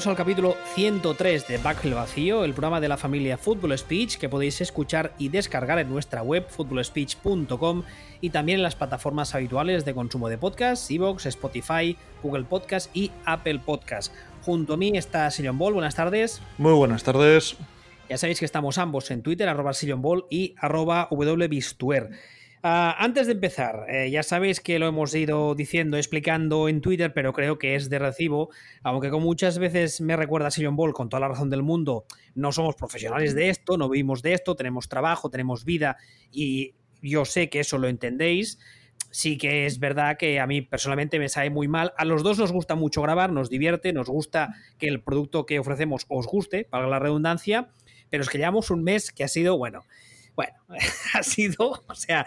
Bienvenidos al capítulo 103 de Back el Vacío, el programa de la familia Football Speech que podéis escuchar y descargar en nuestra web footballspeech.com y también en las plataformas habituales de consumo de podcasts, Evox, Spotify, Google Podcast y Apple Podcast. Junto a mí está Sillon Ball, buenas tardes. Muy buenas tardes. Ya sabéis que estamos ambos en Twitter, arroba Sillon Ball y arroba wbistuer. Uh, antes de empezar, eh, ya sabéis que lo hemos ido diciendo, explicando en Twitter, pero creo que es de recibo, aunque como muchas veces me recuerda a Ball con toda la razón del mundo, no somos profesionales de esto, no vivimos de esto, tenemos trabajo, tenemos vida y yo sé que eso lo entendéis. Sí que es verdad que a mí personalmente me sabe muy mal. A los dos nos gusta mucho grabar, nos divierte, nos gusta que el producto que ofrecemos os guste, para la redundancia, pero es que llevamos un mes que ha sido, bueno, bueno, ha sido, o sea,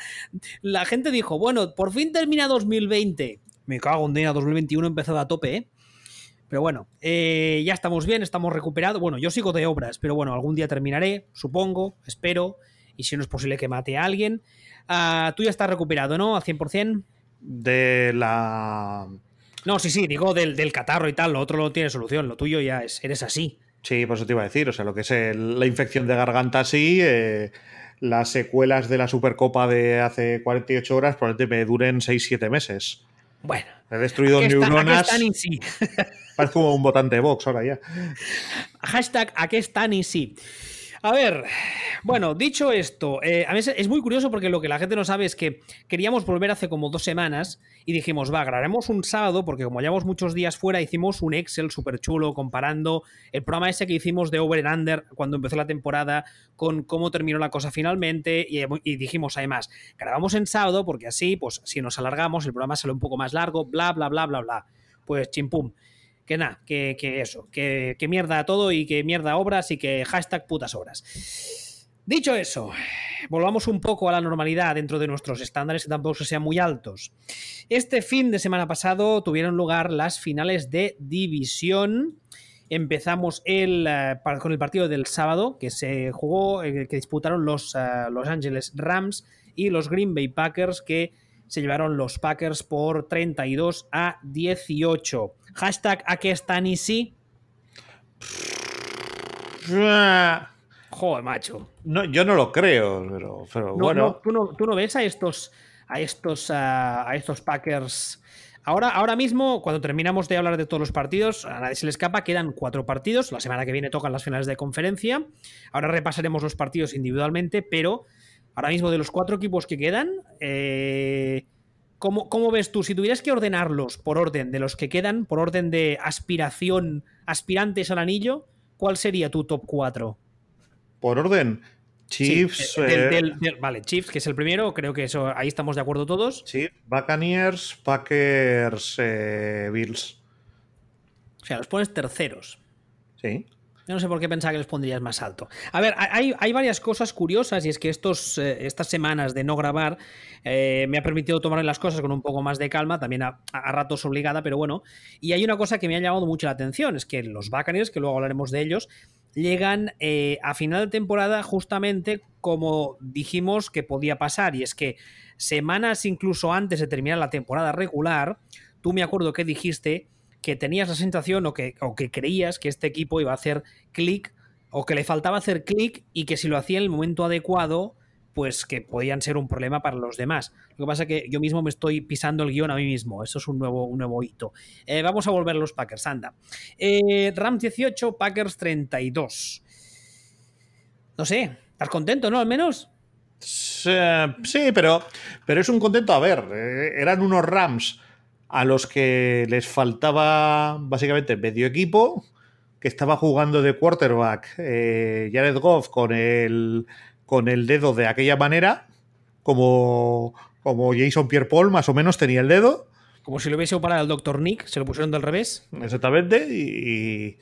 la gente dijo, bueno, por fin termina 2020. Me cago en día, 2021 empezado a tope, ¿eh? Pero bueno, eh, ya estamos bien, estamos recuperados. Bueno, yo sigo de obras, pero bueno, algún día terminaré, supongo, espero. Y si no es posible que mate a alguien. Uh, tú ya estás recuperado, ¿no? Al 100%. De la... No, sí, sí, digo del, del catarro y tal. Lo otro no tiene solución. Lo tuyo ya es, eres así. Sí, por eso te iba a decir. O sea, lo que es el, la infección de garganta, sí. Eh, las secuelas de la Supercopa de hace 48 horas probablemente me duren 6-7 meses. Bueno. He destruido neuronas. Están y sí. Parece como un votante de Vox ahora ya. Hashtag aquí están y sí. A ver, bueno, dicho esto, eh, a veces es muy curioso porque lo que la gente no sabe es que queríamos volver hace como dos semanas y dijimos, va, grabaremos un sábado porque como llevamos muchos días fuera, hicimos un Excel súper chulo comparando el programa ese que hicimos de Over and Under cuando empezó la temporada con cómo terminó la cosa finalmente y, y dijimos además, grabamos en sábado porque así, pues si nos alargamos, el programa sale un poco más largo, bla, bla, bla, bla, bla. Pues chimpum que nada, que, eso, que, mierda todo y que mierda obras y que hashtag putas obras. Dicho eso, volvamos un poco a la normalidad dentro de nuestros estándares que tampoco sean muy altos. Este fin de semana pasado tuvieron lugar las finales de división. Empezamos el, uh, con el partido del sábado que se jugó, eh, que disputaron los uh, Los Angeles Rams y los Green Bay Packers que se llevaron los Packers por 32 a 18. Hashtag aquí están y sí. Joder, macho. No, yo no lo creo, pero, pero no, bueno. No, ¿tú, no, ¿tú, no, ves a estos, a estos, a estos Packers. Ahora, ahora mismo, cuando terminamos de hablar de todos los partidos, a nadie se le escapa, quedan cuatro partidos. La semana que viene tocan las finales de conferencia. Ahora repasaremos los partidos individualmente, pero ahora mismo de los cuatro equipos que quedan, eh, ¿cómo, ¿cómo, ves tú? Si tuvieras que ordenarlos por orden de los que quedan, por orden de aspiración, aspirantes al anillo, ¿cuál sería tu top 4? Por orden. Chiefs. Sí, del, del, del, vale, Chiefs, que es el primero, creo que eso ahí estamos de acuerdo todos. Chiefs, Buccaneers, Packers, eh, Bills. O sea, los pones terceros. Sí. Yo no sé por qué pensaba que los pondrías más alto. A ver, hay, hay varias cosas curiosas y es que estos, eh, estas semanas de no grabar eh, me ha permitido tomar las cosas con un poco más de calma, también a, a, ratos obligada, pero bueno. Y hay una cosa que me ha llamado mucho la atención, es que los Buccaneers, que luego hablaremos de ellos, llegan eh, a final de temporada justamente como dijimos que podía pasar, y es que semanas incluso antes de terminar la temporada regular, tú me acuerdo que dijiste que tenías la sensación o que, o que creías que este equipo iba a hacer clic o que le faltaba hacer clic y que si lo hacía en el momento adecuado, pues que podían ser un problema para los demás. Lo que pasa es que yo mismo me estoy pisando el guion a mí mismo. Eso es un nuevo, un nuevo hito. Eh, vamos a volver a los Packers, anda. Eh, Rams 18, Packers 32. No sé, ¿estás contento, no? Al menos. Sí, pero, pero es un contento. A ver, eh, eran unos Rams a los que les faltaba básicamente medio equipo, que estaba jugando de quarterback eh, Jared Goff con el, con el dedo de aquella manera, como, como Jason Pierre Paul más o menos tenía el dedo. Como si lo hubiese operado el Dr. Nick, se lo pusieron del revés. Exactamente, y,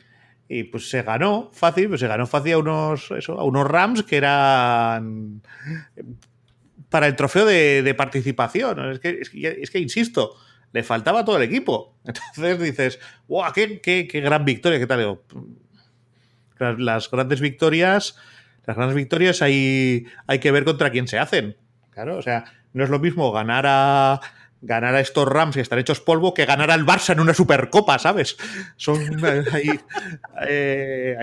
y pues se ganó fácil, pues se ganó fácil a unos, eso, a unos Rams que eran para el trofeo de, de participación. Es que, es que, es que insisto, le faltaba todo el equipo. Entonces dices, ¡wow! ¡Qué, qué, qué gran victoria! ¿Qué tal? Las, grandes victorias, las grandes victorias hay, hay que ver contra quién se hacen. Claro, o sea, no es lo mismo ganar a ganar a estos Rams y estar hechos polvo que ganar al Barça en una Supercopa, ¿sabes? Son ahí, eh,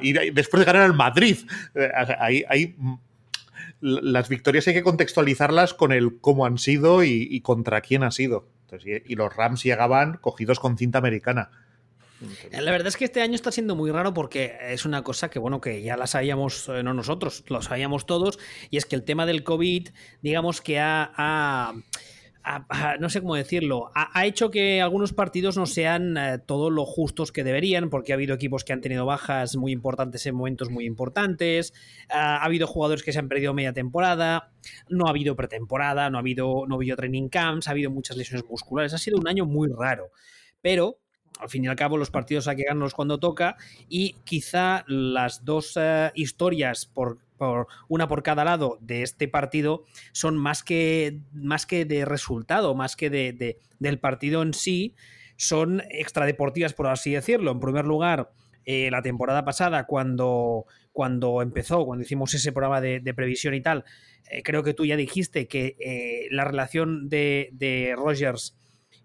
y después de ganar al Madrid, eh, ahí, las victorias hay que contextualizarlas con el cómo han sido y, contra quién ha sido. Y, los Rams llegaban cogidos con cinta americana. La verdad es que este año está siendo muy raro porque es una cosa que, bueno, que ya la sabíamos, no nosotros, lo sabíamos todos, y es que el tema del COVID, digamos que ha no sé cómo decirlo, ha, hecho que algunos partidos no sean eh, todos lo justos que deberían, porque ha habido equipos que han tenido bajas muy importantes en momentos muy importantes, ha habido jugadores que se han perdido media temporada, no ha habido pretemporada, no ha habido, no ha habido training camps, ha habido muchas lesiones musculares, ha sido un año muy raro, pero al fin y al cabo los partidos hay que ganarlos cuando toca y quizá las dos eh, historias por por una por cada lado de este partido son más que, más que de resultado, más que de, del partido en sí, son extradeportivas, por así decirlo. En primer lugar, eh, la temporada pasada, cuando, cuando empezó, cuando hicimos ese programa de, previsión y tal, eh, creo que tú ya dijiste que eh, la relación de, de Rogers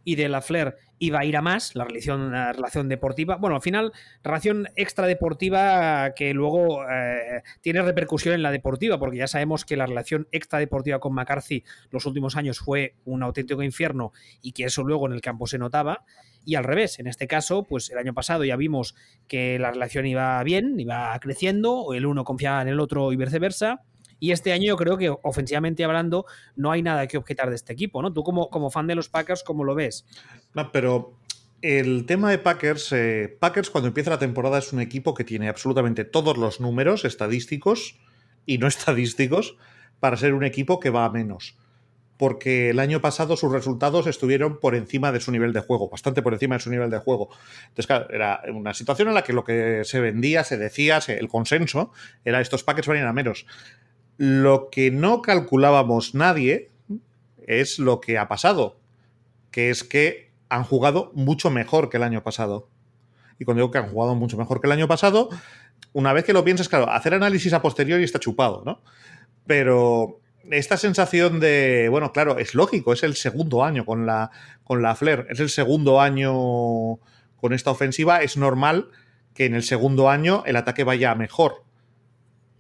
y de la Flair iba a ir a más, la relación, la relación deportiva. Bueno, al final, relación extradeportiva que luego eh, tiene repercusión en la deportiva, porque ya sabemos que la relación extradeportiva con McCarthy los últimos años fue un auténtico infierno y que eso luego en el campo se notaba. Y al revés, en este caso, pues el año pasado ya vimos que la relación iba bien, iba creciendo, el uno confiaba en el otro y viceversa. Y este año yo creo que ofensivamente hablando no hay nada que objetar de este equipo, ¿no? Tú como, como fan de los Packers, ¿cómo lo ves? No, pero el tema de Packers, eh, Packers cuando empieza la temporada es un equipo que tiene absolutamente todos los números estadísticos y no estadísticos para ser un equipo que va a menos. Porque el año pasado sus resultados estuvieron por encima de su nivel de juego, bastante por encima de su nivel de juego. Entonces, claro, era una situación en la que lo que se vendía, se decía, el consenso, era estos Packers van a ir a menos. Lo que no calculábamos nadie es lo que ha pasado, que es que han jugado mucho mejor que el año pasado. Y cuando digo que han jugado mucho mejor que el año pasado, una vez que lo piensas, claro, hacer análisis a posteriori está chupado, ¿no? Pero esta sensación de, bueno, claro, es lógico, es el segundo año con la, con la Flair, es el segundo año con esta ofensiva, es normal que en el segundo año el ataque vaya mejor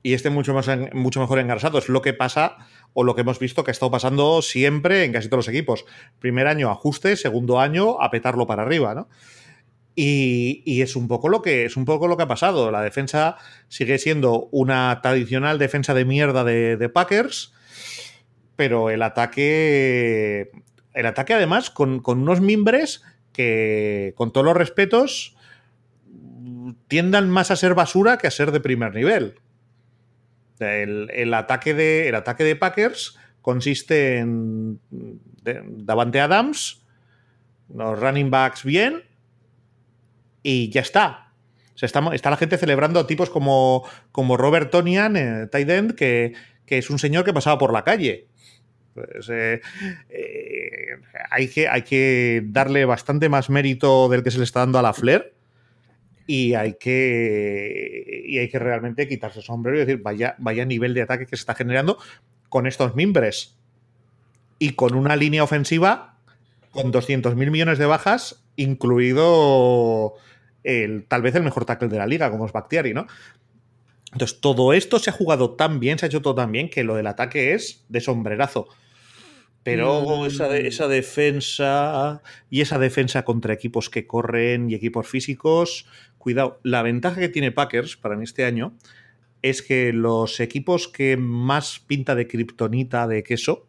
y esté mucho, más mucho mejor engrasado. Es lo que pasa o lo que hemos visto que ha estado pasando siempre en casi todos los equipos. Primer año ajuste, segundo año a petarlo para arriba, ¿no? Y, es un poco lo que es un poco lo que ha pasado. La defensa sigue siendo una tradicional defensa de mierda de, Packers, pero el ataque. El ataque, además, con, con unos mimbres que, con todos los respetos, tiendan más a ser basura que a ser de primer nivel. El, ataque de, el ataque de Packers consiste en Davante Adams, los running backs bien y ya está. está, la gente celebrando a tipos como, como Robert Tonian, eh, tight end, que, es un señor que pasaba por la calle. Pues, eh, eh, hay, que, hay que darle bastante más mérito del que se le está dando a la Flair y hay que, y hay que realmente quitarse el sombrero y decir, vaya, vaya nivel de ataque que se está generando con estos mimbres y con una línea ofensiva con 200.000 millones de bajas, incluido el, tal vez el mejor tackle de la liga, como es Bactiari, ¿no? Entonces, todo esto se ha jugado tan bien, se ha hecho todo tan bien, que lo del ataque es de sombrerazo. Pero esa, mm. esa, defensa y esa defensa contra equipos que corren y equipos físicos, cuidado. La ventaja que tiene Packers para este año es que los equipos que más pinta de kriptonita de queso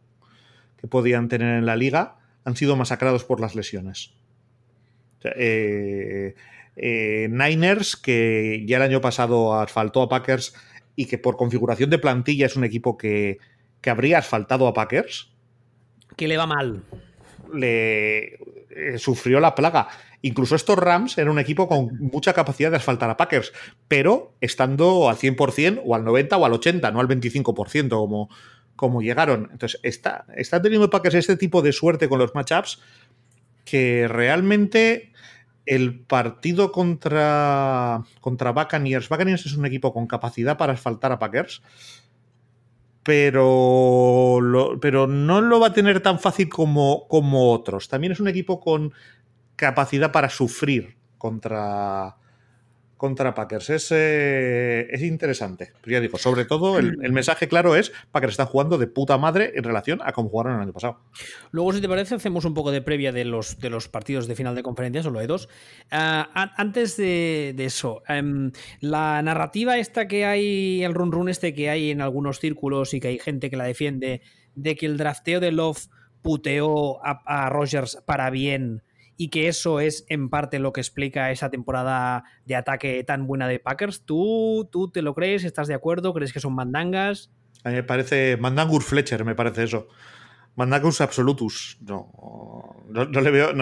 que podían tener en la liga han sido masacrados por las lesiones. Eh, eh, Niners, que ya el año pasado asfaltó a Packers y que por configuración de plantilla es un equipo que, que habría asfaltado a Packers que le va mal. Le eh, sufrió la plaga. Incluso estos Rams eran un equipo con mucha capacidad de asfaltar a Packers, pero estando al 100% o al 90% o al 80%, no al 25% como, como llegaron. Entonces, está, está teniendo Packers este tipo de suerte con los matchups que realmente el partido contra, contra Buccaneers, Buccaneers es un equipo con capacidad para asfaltar a Packers, pero, pero no lo va a tener tan fácil como, como otros. También es un equipo con capacidad para sufrir contra, contra Packers. Es, eh, es interesante. Pero ya digo, sobre todo el, mensaje claro es Packers están jugando de puta madre en relación a cómo jugaron el año pasado. Luego, si te parece, hacemos un poco de previa de los, de los partidos de final de conferencia, solo hay dos. Ah, antes de, eso, em, la narrativa esta que hay, el run run este que hay en algunos círculos y que hay gente que la defiende, de que el drafteo de Love puteó a, a Rogers para bien y que eso es en parte lo que explica esa temporada de ataque tan buena de Packers. ¿Tú, tú te lo crees? ¿Estás de acuerdo? ¿Crees que son mandangas? A mí me parece Mandangus Fletcher, me parece eso. Mandangus Absolutus. No, no, le veo.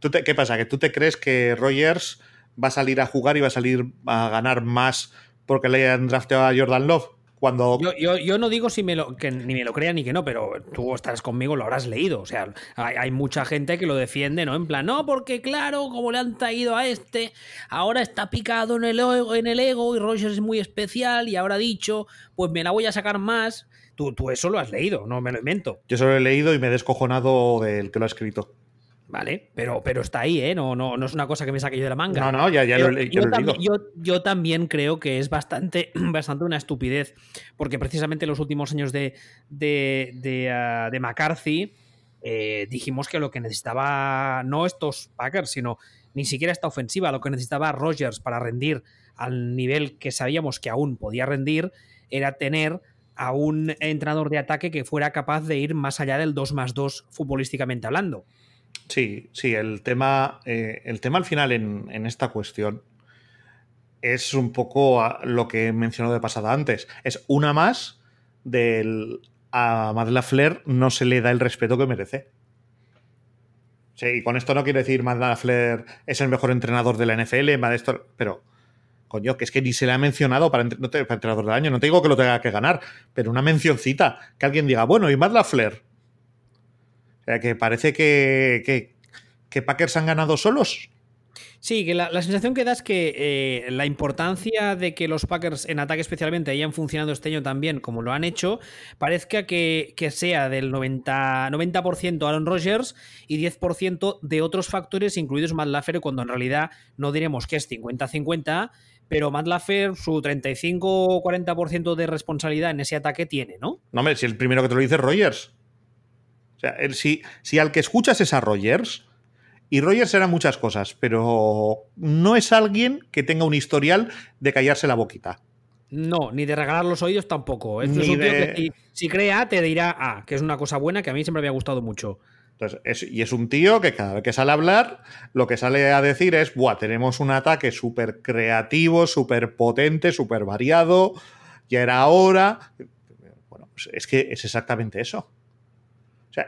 ¿Tú ¿Qué pasa? ¿Que tú te crees que Rogers va a salir a jugar y va a salir a ganar más porque le hayan drafteado a Jordan Love? Cuando... Yo, no digo si me lo, que ni me lo crea ni que no, pero tú estarás conmigo, lo habrás leído. O sea, hay, mucha gente que lo defiende, ¿no? En plan, no, porque claro, como le han traído a este, ahora está picado en el, en el ego y Rogers es muy especial y ahora ha dicho, pues me la voy a sacar más. Tú, tú eso lo has leído, no me lo invento. Yo solo he leído y me he descojonado del que lo ha escrito. ¿Vale? Pero, pero está ahí, ¿eh? No, no, no es una cosa que me saque yo de la manga. No, no, ya, ya lo, he yo, también, yo, también creo que es bastante, bastante una estupidez, porque precisamente en los últimos años de, de, de, ah, McCarthy eh, dijimos que lo que necesitaba, no estos Packers, sino ni siquiera esta ofensiva, lo que necesitaba Rogers para rendir al nivel que sabíamos que aún podía rendir, era tener a un entrenador de ataque que fuera capaz de ir más allá del 2 más 2 futbolísticamente hablando. Sí, sí, el tema, eh, el tema al final en, esta cuestión es un poco lo que he mencionado de pasada antes. Es una más del a Madela Flair no se le da el respeto que merece. Sí, y con esto no quiero decir Madela Flair es el mejor entrenador de la NFL, pero coño, que es que ni se le ha mencionado para, entrenador del año. No te digo que lo tenga que ganar, pero una mencioncita, que alguien diga, bueno, y Madela Flair sea, que parece que, que, Packers han ganado solos. Sí, que la, sensación que da es que eh, la importancia de que los Packers en ataque especialmente hayan funcionado este año también como lo han hecho, parezca que, sea del 90%, 90 Aaron Rodgers y 10% de otros factores, incluidos Matt Laffer, cuando en realidad no diremos que es 50-50, pero Matt Laffer su 35 40% de responsabilidad en ese ataque tiene, ¿no? No, hombre, si el primero que te lo dice es Rogers. O sea, si, si al que escuchas es a Rogers, y Rogers era muchas cosas, pero no es alguien que tenga un historial de callarse la boquita. No, ni de regalar los oídos tampoco. es un tío que si, crea te dirá A, que es una cosa buena que a mí siempre me había gustado mucho. Entonces, y es un tío que cada vez que sale a hablar, lo que sale a decir es, Buah, tenemos un ataque súper creativo, súper potente, súper variado, ya era hora. Bueno, pues es que es exactamente eso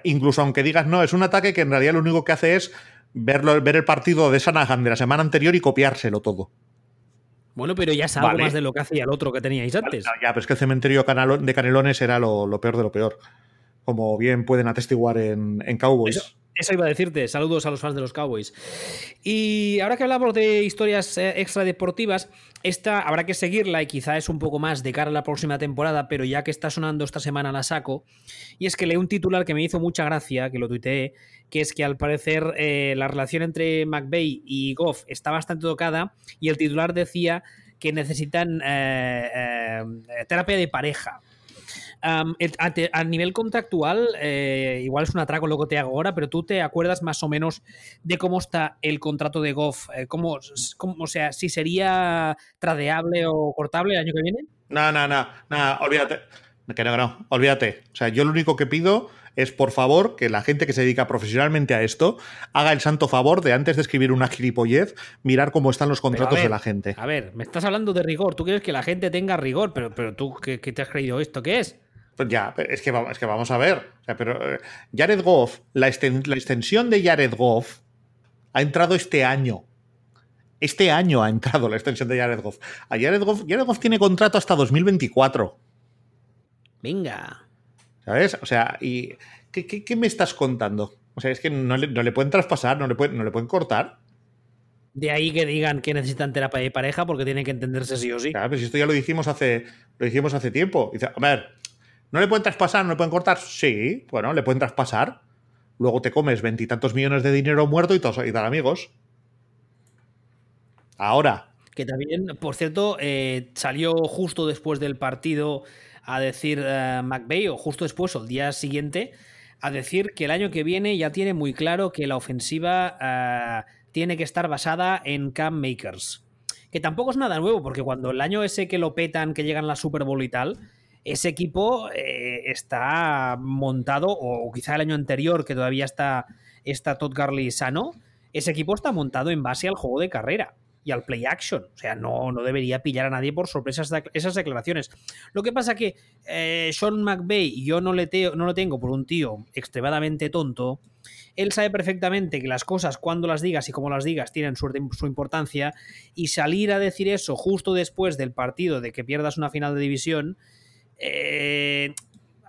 incluso aunque digas no, es un ataque que en realidad lo único que hace es verlo, ver el partido de Sanahan de la semana anterior y copiárselo todo. Bueno, pero ya es algo más de lo que hacía el otro que teníais antes. ya, pero es que el cementerio de Canelones era lo, peor de lo peor. Como bien pueden atestiguar en, Cowboys. Eso iba a decirte, saludos a los fans de los Cowboys. Y ahora que hablamos de historias eh, extradeportivas, esta habrá que seguirla y quizá es un poco más de cara a la próxima temporada, pero ya que está sonando esta semana la saco. Y es que leí un titular que me hizo mucha gracia, que lo tuiteé, que es que al parecer eh, la relación entre McVeigh y Goff está bastante tocada y el titular decía que necesitan eh, terapia de pareja a, nivel contractual, eh, igual es un atraco lo que te hago ahora, pero tú te acuerdas más o menos de cómo está el contrato de Goff, eh, cómo, o sea, si sería tradeable o cortable el año que viene. No, no, no, no, olvídate. Que no, no, olvídate. O sea, yo lo único que pido es, por favor, que la gente que se dedica profesionalmente a esto haga el santo favor de antes de escribir una gilipollez, mirar cómo están los contratos de la gente. A ver, me estás hablando de rigor. Tú quieres que la gente tenga rigor, pero, pero tú, ¿qué, ¿qué, te has creído esto? ¿Qué es? Pues ya, es que, vamos, es que vamos a ver. pero eh, Jared Goff, la, extensión de Jared Goff ha entrado este año. Este año ha entrado la extensión de Jared Goff. A Jared Goff, Jared Goff tiene contrato hasta 2024. Venga. ¿Sabes? O sea, ¿y qué, me estás contando? O sea, es que no le, pueden traspasar, no le, pueden, no le pueden cortar. De ahí que digan que necesitan terapia de pareja porque tienen que entenderse sí o sí. Claro, pero si esto ya lo dijimos hace, lo dijimos hace tiempo. Dice, a ver, ¿No le pueden traspasar? ¿No le pueden cortar? Sí, bueno, le pueden traspasar. Luego te comes veintitantos millones de dinero muerto y y tal amigos. Ahora. Que también, por cierto, eh, salió justo después del partido a decir eh, o justo después o el día siguiente, a decir que el año que viene ya tiene muy claro que la ofensiva eh, tiene que estar basada en Cam Makers. Que tampoco es nada nuevo, porque cuando el año ese que lo petan, que llegan a la Super Bowl y tal, ese equipo eh, está montado, o quizá el año anterior, que todavía está, está Todd Garley sano, ese equipo está montado en base al juego de carrera y al play action. O sea, no, no debería pillar a nadie por sorpresa esas declaraciones. Lo que pasa que eh, Sean McVay, yo no, le no lo tengo por un tío extremadamente tonto. Él sabe perfectamente que las cosas, cuando las digas y cómo las digas, tienen su, importancia. Y salir a decir eso justo después del partido de que pierdas una final de división, eh,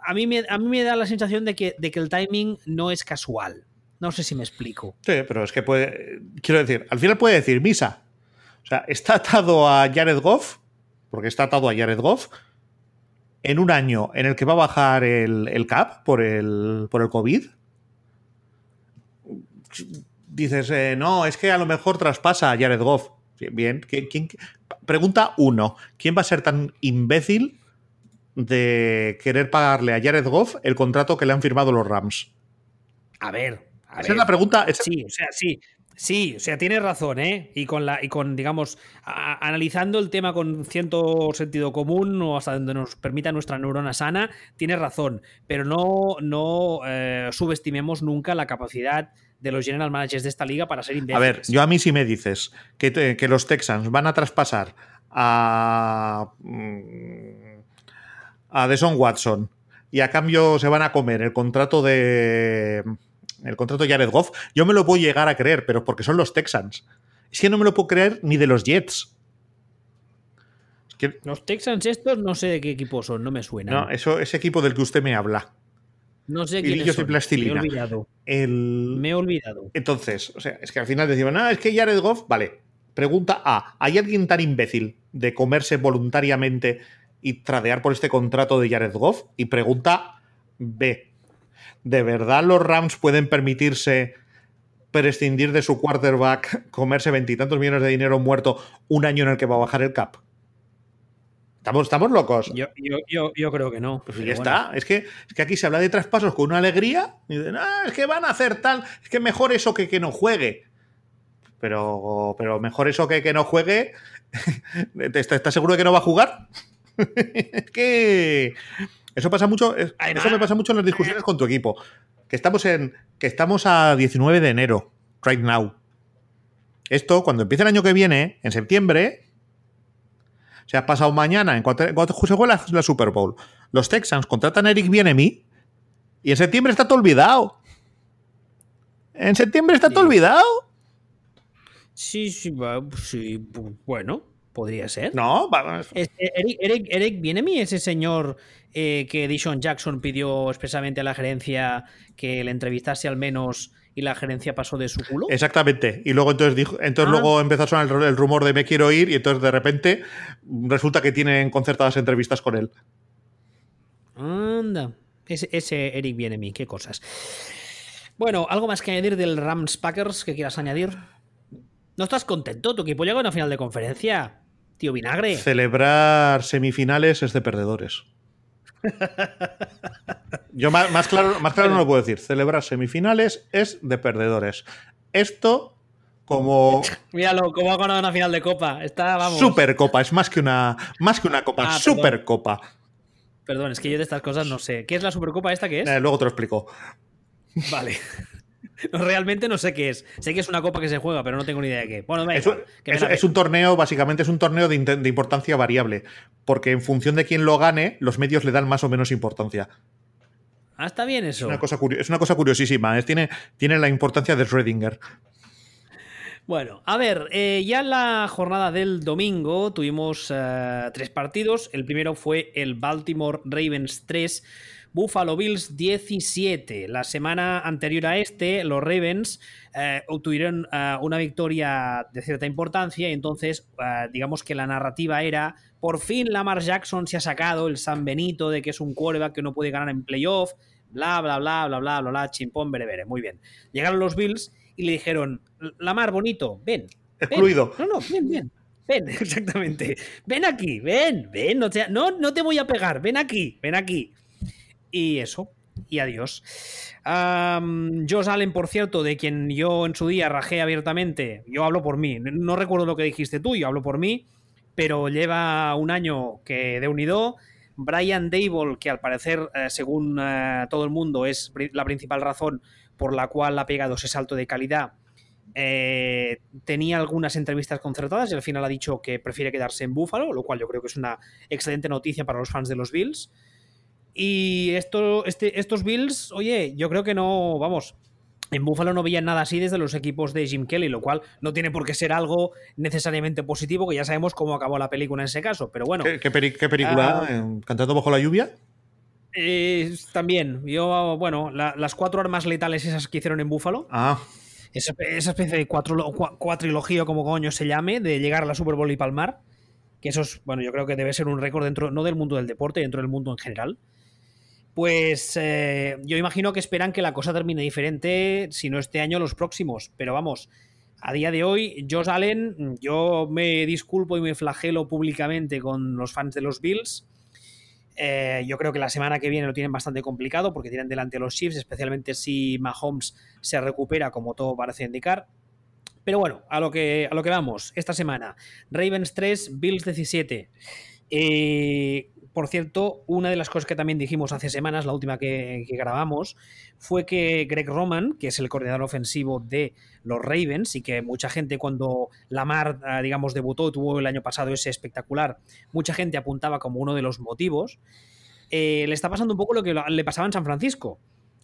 a, mí me, a mí me da la sensación de que, de que el timing no es casual. No sé si me explico. Sí, pero es que puede. Quiero decir, al final puede decir misa. O sea, está atado a Jared Goff, porque está atado a Jared Goff, en un año en el que va a bajar el, cap por el, por el COVID. Dices, eh, no, es que a lo mejor traspasa a Jared Goff. Bien, ¿quién, pregunta uno: ¿quién va a ser tan imbécil de querer pagarle a Jared Goff el contrato que le han firmado los Rams? A ver, esa es la pregunta. Sí, o sea, sí. Sí, o sea, tienes razón, ¿eh? Y con la, y con, digamos, analizando el tema con cierto sentido común o hasta donde nos permita nuestra neurona sana, tienes razón. Pero no, no eh, subestimemos nunca la capacidad de los general managers de esta liga para ser imbéciles. A ver, yo a mí si me dices que, que los Texans van a traspasar a. A Deson Watson y a cambio se van a comer el contrato de el contrato de Jared Goff, yo me lo puedo llegar a creer, pero porque son los Texans. Es que no me lo puedo creer ni de los Jets. Los Texans estos no sé de qué equipo son, no me suena. No, eso es equipo del que usted me habla. No sé quién son. Me he olvidado. Me he olvidado. Entonces, o sea, es que al final decimos, no, es que Jared Goff, vale. Pregunta A, ¿hay alguien tan imbécil de comerse voluntariamente y tradear por este contrato de Jared Goff? Y pregunta B, ¿de verdad los Rams pueden permitirse prescindir de su quarterback, comerse veintitantos millones de dinero muerto un año en el que va a bajar el cap? ¿Estamos, estamos locos? Yo, creo que no. Pues ya está. Es que, es que aquí se habla de traspasos con una alegría y dicen, ah, es que van a hacer tal, es que mejor eso que que no juegue. Pero, pero mejor eso que que no juegue. ¿Estás seguro de que no va a jugar? es que eso pasa mucho, eso me pasa mucho en las discusiones con tu equipo. Que estamos en. Que estamos a 19 de enero, right now. Esto, cuando empiece el año que viene, en septiembre. Se ha pasado mañana, en cuanto, se juega la, Super Bowl. Los Texans contratan a Eric Bienemi. Y en septiembre está todo olvidado. En septiembre está todo olvidado. Sí, sí, sí, bueno, podría ser. No, vamos. Eric, Eric, Eric Bienemi, ese señor eh, que Dishon Jackson pidió expresamente a la gerencia que le entrevistase al menos y la gerencia pasó de su culo. Exactamente. Y luego entonces dijo, entonces ah. luego empezó a sonar el, rumor de me quiero ir y entonces de repente resulta que tienen concertadas entrevistas con él. Anda. Ese, ese Eric mí, qué cosas. Bueno, ¿algo más que añadir del Rams Packers que quieras añadir? ¿No estás contento? Tu equipo llega a una final de conferencia. Tío Vinagre. Celebrar semifinales es de perdedores. Yo más, claro, más claro no lo puedo decir. Celebrar semifinales es de perdedores. Esto como. Míralo, como ha ganado una final de copa. Está, vamos. Supercopa, es más que una, más que una copa, ah, supercopa. Perdón. es que yo de estas cosas no sé. ¿Qué es la supercopa esta que es? Eh, luego te lo explico. Vale. realmente no sé qué es. Sé que es una copa que se juega, pero no tengo ni idea de qué. Bueno, es, un torneo, básicamente es un torneo de, importancia variable, porque en función de quién lo gane, los medios le dan más o menos importancia. Ah, está bien eso. Es una cosa, es una cosa curiosísima. Tiene, tiene la importancia de Schrödinger. Bueno, a ver, eh, ya en la jornada del domingo tuvimos eh, tres partidos. El primero fue el Baltimore Ravens 3, Buffalo Bills 17. La semana anterior a este, los Ravens eh, obtuvieron eh, una victoria de cierta importancia y entonces eh, digamos que la narrativa era por fin Lamar Jackson se ha sacado el San Benito de que es un quarterback que no puede ganar en playoff, bla, bla, bla, bla, bla, bla, bla, chimpón, bere, bere. Muy bien. Llegaron los Bills y le dijeron, Lamar, bonito, ven. Excluido. No, no, bien, bien. Ven, exactamente. Ven aquí, ven, ven. No te, no, no te voy a pegar. Ven aquí, ven aquí. Y eso. Y adiós. Um, Josh Allen, por cierto, de quien yo en su día rajé abiertamente, yo hablo por mí, no recuerdo lo que dijiste tú, yo hablo por mí, pero lleva un año que de unido. Brian Dable, que al parecer, eh, según eh, todo el mundo, es la principal razón por la cual ha pegado ese salto de calidad, eh, tenía algunas entrevistas concertadas y al final ha dicho que prefiere quedarse en Buffalo, lo cual yo creo que es una excelente noticia para los fans de los Bills. Y esto, este, estos Bills, oye, yo creo que no, vamos, en Buffalo no veían nada así desde los equipos de Jim Kelly, lo cual no tiene por qué ser algo necesariamente positivo, que ya sabemos cómo acabó la película en ese caso, pero bueno. ¿Qué, película? Uh, ¿Cantando bajo la lluvia? Eh, también, yo, bueno, las cuatro armas letales esas que hicieron en Buffalo. Ah esa, especie de cuatro, cuatrilogía, como coño se llame, de llegar a la Super Bowl y palmar. Que eso es, bueno, yo creo que debe ser un récord dentro, no del mundo del deporte, dentro del mundo en general. Pues eh, yo imagino que esperan que la cosa termine diferente, si no este año, los próximos. Pero vamos, a día de hoy, Josh Allen, yo me disculpo y me flagelo públicamente con los fans de los Bills. Eh, yo creo que la semana que viene lo tienen bastante complicado porque tienen delante los Chiefs, especialmente si Mahomes se recupera, como todo parece indicar. Pero bueno, a lo que, a lo que vamos. Esta semana, Ravens 3, Bills 17. Eh, por cierto, una de las cosas que también dijimos hace semanas, la última que, grabamos, fue que Greg Roman, que es el coordinador ofensivo de los Ravens, y que mucha gente cuando Lamar, ah, digamos, debutó, tuvo el año pasado ese espectacular, mucha gente apuntaba como uno de los motivos, eh, le está pasando un poco lo que le pasaba en San Francisco.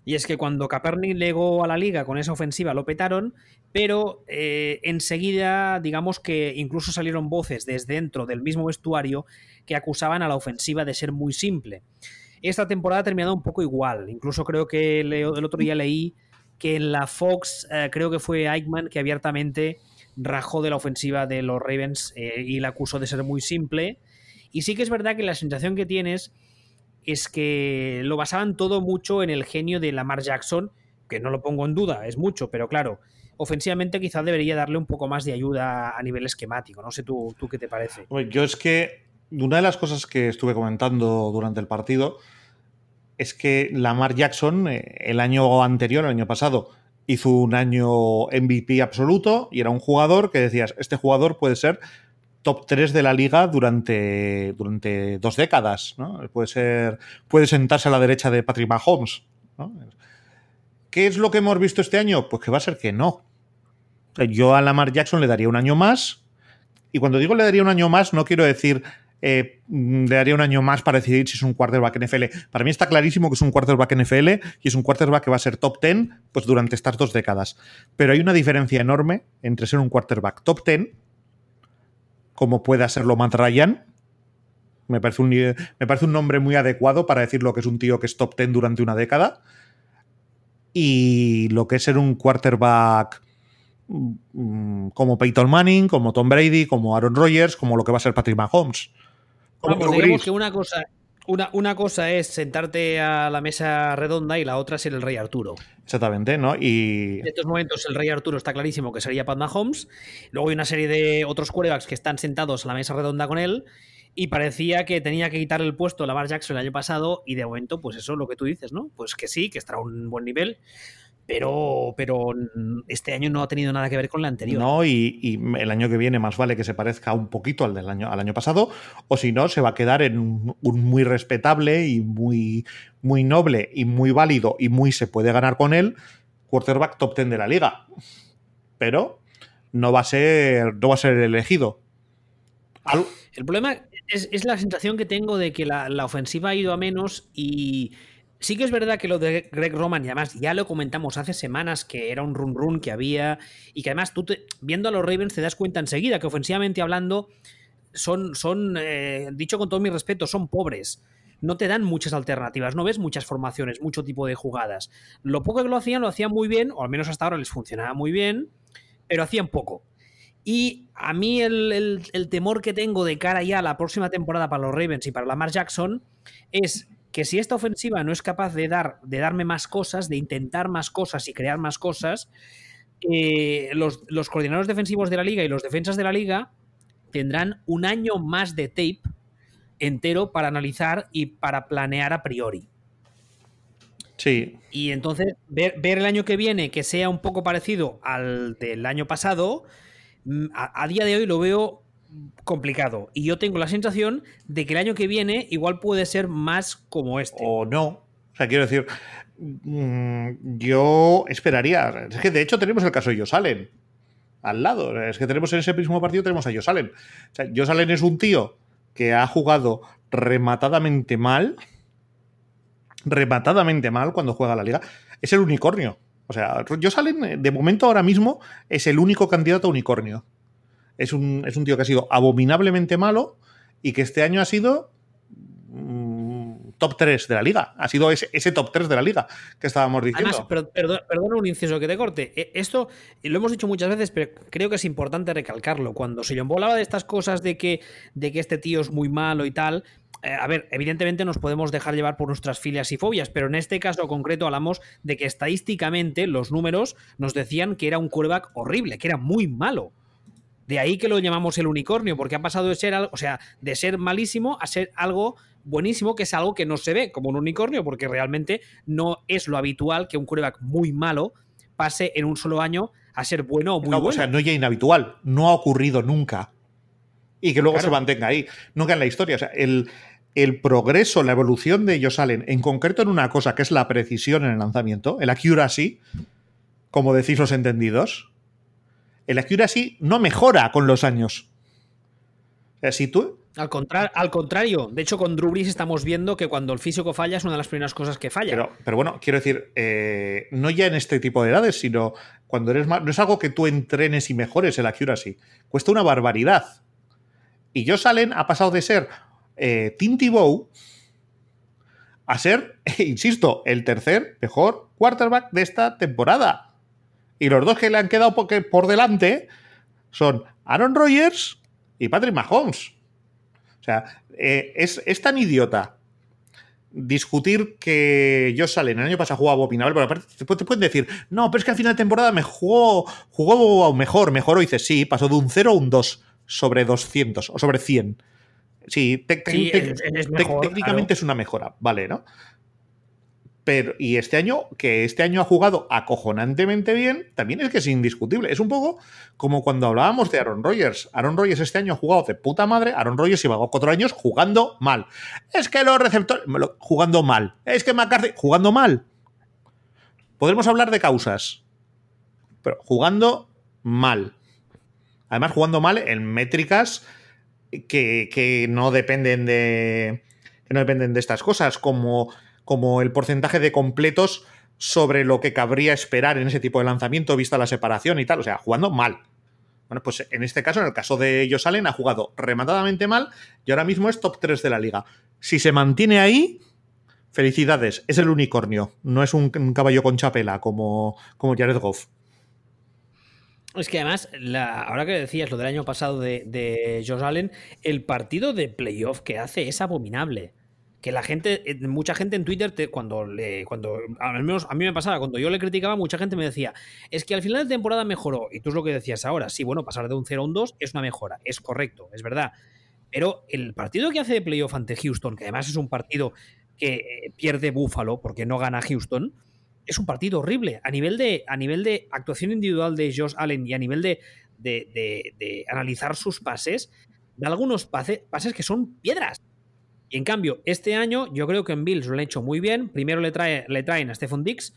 Y es que cuando Kaepernick llegó a la liga con esa ofensiva lo petaron, pero eh, enseguida, digamos que incluso salieron voces desde dentro del mismo vestuario que acusaban a la ofensiva de ser muy simple. Esta temporada ha terminado un poco igual. Incluso creo que el otro día leí que en la Fox, eh, creo que fue Eichmann que abiertamente rajó de la ofensiva de los Ravens eh, y la acusó de ser muy simple. Y sí que es verdad que la sensación que tienes es que lo basaban todo mucho en el genio de Lamar Jackson, que no lo pongo en duda, es mucho, pero claro, ofensivamente quizás debería darle un poco más de ayuda a nivel esquemático. No sé tú, tú qué te parece. Yo es que una de las cosas que estuve comentando durante el partido es que Lamar Jackson eh, el año anterior, el año pasado, hizo un año MVP absoluto y era un jugador que decías, este jugador puede ser top 3 de la liga durante, durante dos décadas. ¿no? Puede, ser, puede sentarse a la derecha de Patrick Mahomes. ¿Qué es lo que hemos visto este año? Pues que va a ser que no. Yo a Lamar Jackson le daría un año más. Y cuando digo le daría un año más, no quiero decir eh, le daría un año más para decidir si es un quarterback NFL. Para mí está clarísimo que es un quarterback NFL y es un quarterback que va a ser top 10 pues, durante estas dos décadas. Pero hay una diferencia enorme entre ser un quarterback top 10 como pueda serlo Matt Ryan. Me parece, un, me parece un nombre muy adecuado para decir lo que es un tío que es top 10 durante una década. Y lo que es ser un quarterback mm, como Peyton Manning, como Tom Brady, como Aaron Rodgers, como lo que va a ser Patrick Mahomes. Vamos, digamos que una cosa, una, una, cosa es sentarte a la mesa redonda y la otra ser el Rey Arturo. Exactamente, ¿no? Y. En estos momentos el Rey Arturo está clarísimo que sería Pat Mahomes. Luego hay una serie de otros quarterbacks que están sentados a la mesa redonda con él. Y parecía que tenía que quitar el puesto a Lamar Jackson el año pasado. Y de momento, pues eso es lo que tú dices, ¿no? Pues que sí, que estará a un buen nivel pero, pero este año no ha tenido nada que ver con el anterior. No, y, el año que viene más vale que se parezca un poquito al del año, al año pasado, o si no, se va a quedar en un, muy respetable y muy, muy noble y muy válido y muy se puede ganar con él, quarterback top 10 de la liga. Pero no va a ser, no va a ser elegido. El problema es, la sensación que tengo de que la, la ofensiva ha ido a menos y Sí que es verdad que lo de Greg Roman, y además ya lo comentamos hace semanas que era un run run que había, y que además tú viendo a los Ravens te das cuenta enseguida que ofensivamente hablando son, son eh, dicho con todo mi respeto, son pobres. no te dan muchas alternativas, no ves muchas formaciones, mucho tipo de jugadas. Lo poco que lo hacían, lo hacían muy bien, o al menos hasta ahora les funcionaba muy bien, pero hacían poco. Y a mí el, temor que tengo de cara ya a la próxima temporada para los Ravens y para Lamar Jackson es que si esta ofensiva no es capaz de, dar, de darme más cosas, de intentar más cosas y crear más cosas, eh, los, los coordinadores defensivos de la liga y los defensas de la liga tendrán un año más de tape entero para analizar y para planear a priori. Sí. Y entonces, ver, el año que viene que sea un poco parecido al del año pasado, mm, a, día de hoy lo veo complicado. Y yo tengo la sensación de que el año que viene igual puede ser más como este. O no. O sea, quiero decir, mm, yo esperaría. Es que de hecho tenemos el caso de Josalen al lado. Es que tenemos en ese mismo partido tenemos a Josalen. O sea, Josalen es un tío que ha jugado rematadamente mal rematadamente mal cuando juega la liga, es el unicornio. O sea, yo salen, de momento ahora mismo, es el único candidato a unicornio. Es un, es un tío que ha sido abominablemente malo y que este año ha sido mm, top 3 de la liga. Ha sido ese, top 3 de la liga que estábamos diciendo. Además, un inciso que te corte. E, esto lo hemos dicho muchas veces, pero creo que es importante recalcarlo. Cuando se hablaba de estas cosas de que, de que este tío es muy malo y tal, eh, a ver, evidentemente nos podemos dejar llevar por nuestras filias y fobias, pero en este caso concreto hablamos de que estadísticamente los números nos decían que era un quarterback horrible, que era muy malo. De ahí que lo llamamos el unicornio, porque ha pasado de ser, o sea, de ser malísimo a ser algo buenísimo, que es algo que no se ve como un unicornio, porque realmente no es lo habitual que un quarterback muy malo pase en un solo año a ser bueno o muy bueno. O sea, no ya inhabitual, no ha ocurrido nunca y que luego se mantenga ahí. Nunca en la historia. O sea, el, el progreso, la evolución de ellos salen, en concreto en una cosa que es la precisión en el lanzamiento, el accuracy, como decís los entendidos, el accuracy no mejora con los años. O sea, si tú. Al, al contrario, de hecho, con Drew estamos viendo que cuando el físico falla es una de las primeras cosas que falla. Pero, pero bueno, quiero decir, eh, no ya en este tipo de edades, sino cuando eres más. No es algo que tú entrenes y mejores el accuracy. Cuesta una barbaridad. Y yo Salen ha pasado de ser eh, Tinty Bow a ser, insisto, el tercer mejor quarterback de esta temporada. Y los dos que le han quedado por delante son Aaron Rodgers y Patrick Mahomes. O sea, eh, es, tan idiota discutir que Josh Salen el año pasado jugaba opinable, pero aparte te, pueden decir, no, pero es que al final de temporada me jugó, jugó mejor, mejor, o dice, sí, pasó de un 0 a un 2 sobre 200 o sobre 100. Sí, técnicamente es una mejora, vale, ¿no? Pero, y este año, que este año ha jugado acojonantemente bien, también es que es indiscutible. Es un poco como cuando hablábamos de Aaron Rodgers. Aaron Rodgers este año ha jugado de puta madre. Aaron Rodgers lleva cuatro años jugando mal. Es que los receptores. jugando mal. Es que McCarthy. jugando mal. Podremos hablar de causas. Pero jugando mal. Además, jugando mal en métricas que, no dependen de. que no dependen de estas cosas, como, como el porcentaje de completos sobre lo que cabría esperar en ese tipo de lanzamiento, vista la separación y tal. O sea, jugando mal. Bueno, pues en este caso, en el caso de ellos Allen, ha jugado rematadamente mal y ahora mismo es top 3 de la liga. Si se mantiene ahí, felicidades, es el unicornio, no es un, caballo con chapela como, como Jared Goff. Es que además, ahora que decías lo del año pasado de, de Josh Allen, el partido de playoff que hace es abominable. Que la gente, eh, mucha gente en Twitter, cuando le, cuando, al menos a mí me pasaba, cuando yo le criticaba, mucha gente me decía, es que al final de temporada mejoró. Y tú es lo que decías ahora, sí, bueno, pasar de un 0 a un 2 es una mejora, es correcto, es verdad. Pero el partido que hace de playoff ante Houston, que además es un partido que eh, pierde Buffalo porque no gana Houston, es un partido horrible. A nivel de, a nivel de actuación individual de Josh Allen y a nivel de, de, analizar sus pases, de algunos pases que son piedras. Y en cambio, este año yo creo que en Bills lo han hecho muy bien. Primero le, trae, le traen a Stephon Dix,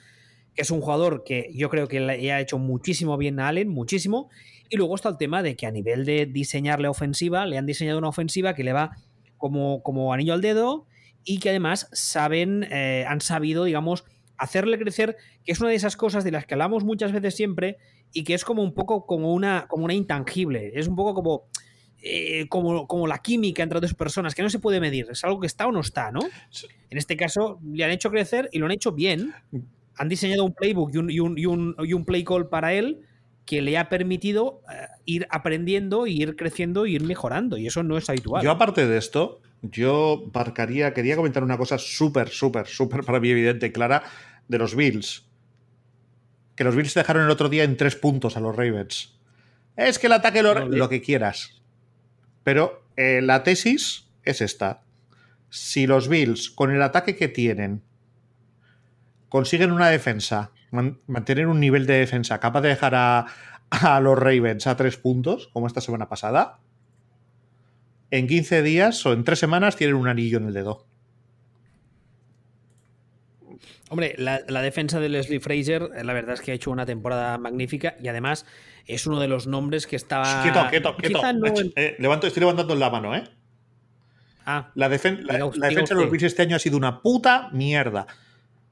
que es un jugador que yo creo que le ha hecho muchísimo bien a Allen, muchísimo. Y luego está el tema de que a nivel de diseñarle ofensiva, le han diseñado una ofensiva que le va como, como anillo al dedo y que además saben, eh, han sabido, digamos, hacerle crecer, que es una de esas cosas de las que hablamos muchas veces siempre y que es como un poco como una, como una intangible. Es un poco como. Eh, como, como, la química entre dos personas, que no se puede medir, es algo que está o no está, ¿no? En este caso, le han hecho crecer y lo han hecho bien. Han diseñado un playbook y un, y un, y un, y un play call para él que le ha permitido uh, ir aprendiendo, ir creciendo y ir mejorando. Y eso no es habitual. Yo, aparte de esto, yo marcaría, quería comentar una cosa súper, súper, súper para mí evidente y clara de los Bills. Que los Bills dejaron el otro día en tres puntos a los Ravens. Es que el ataque lo, lo que quieras. Pero eh, la tesis es esta. Si los Bills, con el ataque que tienen, consiguen una defensa, man mantener un nivel de defensa capaz de dejar a, a, los Ravens a tres puntos, como esta semana pasada, en 15 días o en tres semanas tienen un anillo en el dedo. Hombre, la, la, defensa de Leslie Fraser, la verdad es que ha hecho una temporada magnífica y además es uno de los nombres que estaba. Quieto, quieto, quieto. No... Eh, levanto, estoy levantando la mano, ¿eh? Ah, la, defen la, la defensa de los Bills este año ha sido una puta mierda.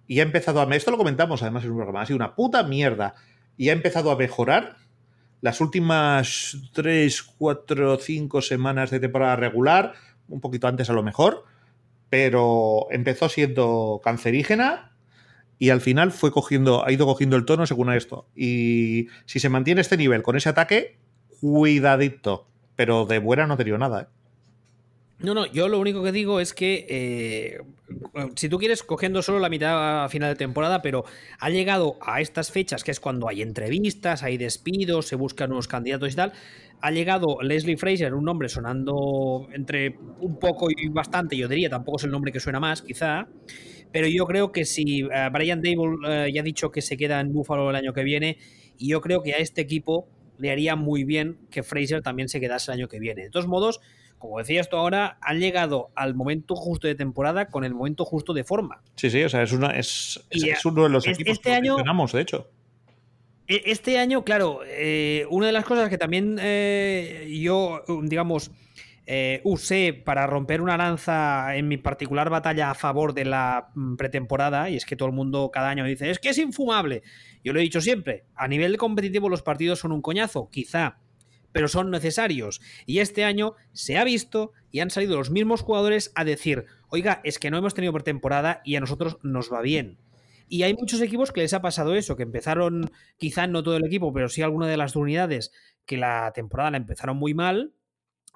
Y ha empezado a. Esto lo comentamos además en un programa. Ha sido una puta mierda. Y ha empezado a mejorar las últimas 3, 4, 5 semanas de temporada regular. Un poquito antes a lo mejor. Pero empezó siendo cancerígena y al final fue cogiendo, ha ido cogiendo el tono según esto. Y si se mantiene este nivel con ese ataque, cuidadito. Pero de buena no te dio nada. ¿eh? No, no, yo lo único que digo es que eh, si tú quieres, cogiendo solo la mitad a final de temporada, pero ha llegado a estas fechas, que es cuando hay entrevistas, hay despidos, se buscan nuevos candidatos y tal, ha llegado Leslie Fraser, un nombre sonando entre un poco y bastante, yo diría, tampoco es el nombre que suena más, quizá, pero yo creo que si uh, Brian Dable uh, ya ha dicho que se queda en Buffalo el año que viene, y yo creo que a este equipo le haría muy bien que Fraser también se quedase el año que viene. De todos modos, como decía esto ahora, han llegado al momento justo de temporada con el momento justo de forma. Sí, sí, o sea, es, una, es, es, es uno de los equipos este que año, mencionamos, de hecho. Este año, claro, eh, una de las cosas que también eh, yo, digamos, eh, usé para romper una lanza en mi particular batalla a favor de la mm, pretemporada, y es que todo el mundo cada año dice, es que es infumable. Yo lo he dicho siempre, a nivel competitivo los partidos son un coñazo, quizá, pero son necesarios. Y este año se ha visto y han salido los mismos jugadores a decir, oiga, es que no hemos tenido pretemporada y a nosotros nos va bien. Y hay muchos equipos que les ha pasado eso, que empezaron, quizá no todo el equipo, pero sí alguna de las unidades, que la temporada la empezaron muy mal,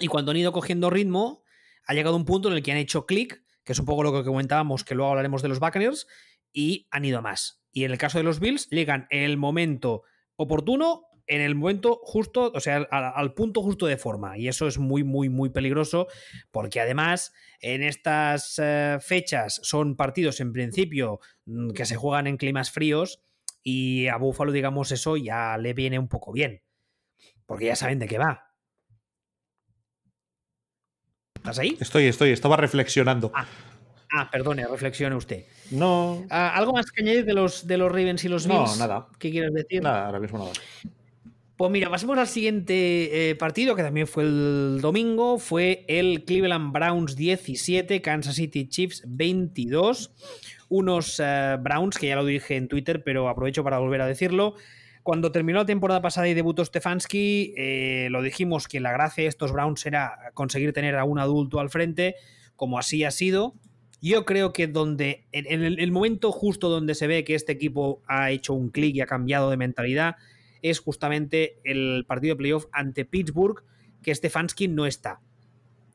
y cuando han ido cogiendo ritmo, ha llegado un punto en el que han hecho clic, que es un poco lo que comentábamos, que luego hablaremos de los Buccaneers, y han ido más. Y en el caso de los Bills, llegan en el momento oportuno, en el momento justo, o sea, al, punto justo de forma. Y eso es muy, muy, muy peligroso, porque además en estas eh, fechas son partidos en principio mm, que se juegan en climas fríos, y a Búfalo, digamos, eso ya le viene un poco bien, porque ya saben de qué va. ¿Estás ahí? Estoy, estoy, estaba reflexionando. Ah, ah perdone, reflexione usted. No. Ah, ¿Algo más que añadir de los, de los Ravens y los Bills? No, nada. ¿Qué quieres decir? Nada, ahora mismo nada. Pues mira, pasemos al siguiente eh, partido, que también fue el domingo. Fue el Cleveland Browns 17, Kansas City Chiefs 22. Unos uh, Browns, que ya lo dije en Twitter, pero aprovecho para volver a decirlo. Cuando terminó la temporada pasada y debutó Stefanski, eh, lo dijimos que la gracia de estos Browns era conseguir tener a un adulto al frente, como así ha sido. Yo creo que donde, en el, el momento justo donde se ve que este equipo ha hecho un clic y ha cambiado de mentalidad, es justamente el partido de playoff ante Pittsburgh, que Stefanski no está.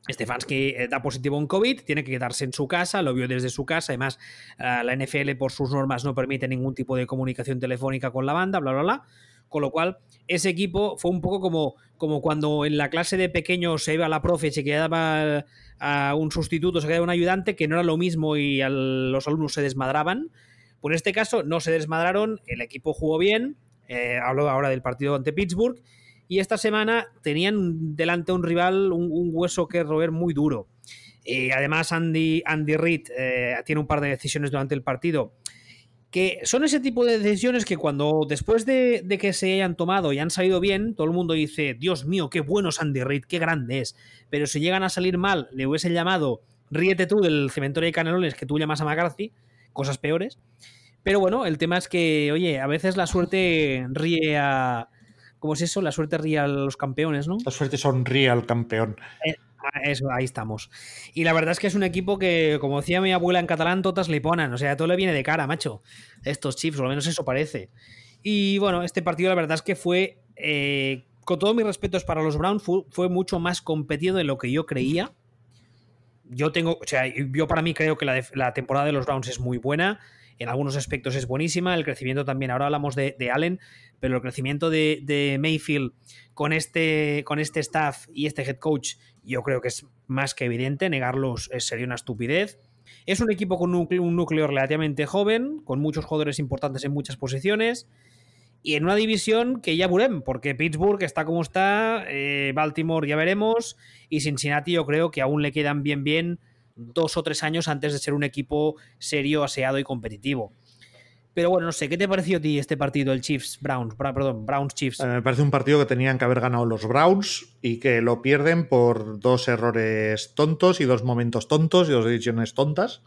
Stefanski eh, da positivo en COVID, tiene que quedarse en su casa, lo vio desde su casa, además uh, la NFL por sus normas no permite ningún tipo de comunicación telefónica con la banda, bla, bla, bla. Con lo cual, ese equipo fue un poco como, como cuando en la clase de pequeños se iba la profe y se quedaba a un sustituto, se quedaba un ayudante, que no era lo mismo y los alumnos se desmadraban. Pues en este caso no se desmadraron, el equipo jugó bien, eh, hablo ahora del partido ante Pittsburgh, y esta semana tenían delante un rival, un, hueso que roer muy duro. Eh, además, Andy, Andy Reid eh, tiene un par de decisiones durante el partido que son ese tipo de decisiones que cuando después de, de, que se hayan tomado y han salido bien, todo el mundo dice, Dios mío, qué bueno es Andy Reid, qué grande es. Pero si llegan a salir mal, le hubiesen llamado, ríete tú del cementerio de Canelones que tú llamas a McCarthy, cosas peores. Pero bueno, el tema es que, oye, a veces la suerte ríe a, ¿Cómo es eso? La suerte ría a los campeones, ¿no? La suerte sonríe al campeón. Eh, eso, ahí estamos. Y la verdad es que es un equipo que, como decía mi abuela en catalán, totas le ponen. O sea, todo le viene de cara, macho. Estos chips, o al menos eso parece. Y bueno, este partido la verdad es que fue, eh, con todos mis respetos para los Browns, fue, mucho más competido de lo que yo creía. Yo tengo, o sea, yo para mí creo que la, temporada de los Browns es muy buena. En algunos aspectos es buenísima. El crecimiento también, ahora hablamos de, Allen, pero el crecimiento de, Mayfield con este, con este staff y este head coach, yo creo que es más que evidente. Negarlos sería una estupidez. Es un equipo con un núcleo relativamente joven, con muchos jugadores importantes en muchas posiciones y en una división que ya burem, porque Pittsburgh está como está, eh, Baltimore ya veremos, y Cincinnati yo creo que aún le quedan bien bien dos o tres años antes de ser un equipo serio, aseado y competitivo. Pero bueno, no sé, ¿qué te pareció a ti este partido, el Chiefs Browns? Perdón, Browns Chiefs. Eh, me parece un partido que tenían que haber ganado los Browns y que lo pierden por dos errores tontos y dos momentos tontos y dos decisiones tontas.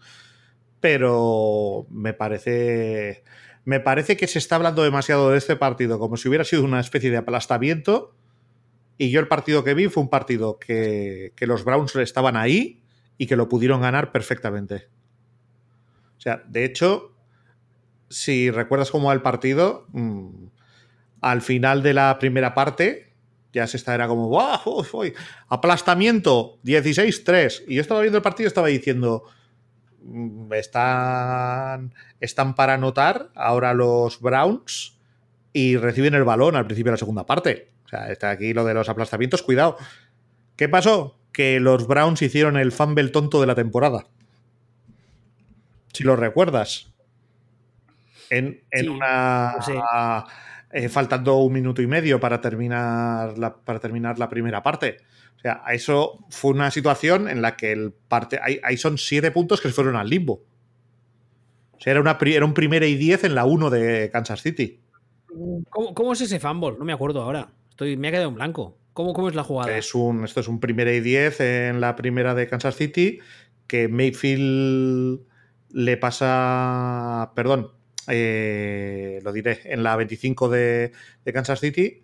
Pero me parece me parece que se está hablando demasiado de este partido como si hubiera sido una especie de aplastamiento. Y yo el partido que vi fue un partido que, los Browns estaban ahí y que lo pudieron ganar perfectamente. O sea, de hecho, si recuerdas cómo va el partido, mm, al final de la primera parte, ya se está, era como, ¡Wow! aplastamiento, 16-3. Y yo estaba viendo el partido y estaba diciendo, Mm, están, están para anotar ahora los Browns y reciben el balón al principio de la segunda parte. O sea, está aquí lo de los aplastamientos, cuidado. ¿Qué pasó? Que los Browns hicieron el fumble tonto de la temporada. Si lo recuerdas. En, una. Eh, faltando un minuto y medio para terminar la, para terminar la primera parte. O sea, eso fue una situación en la que el parte. Ahí, son siete puntos que se fueron al limbo. O sea, era, una, era un primera y diez en la 1 de Kansas City. ¿Cómo, es ese fumble? No me acuerdo ahora. Estoy, me ha quedado en blanco. ¿Cómo, cómo es la jugada? Es un, esto es un primera y diez en la primera de Kansas City. Que Mayfield le pasa. Perdón, eh, lo diré, en la 25 de, de Kansas City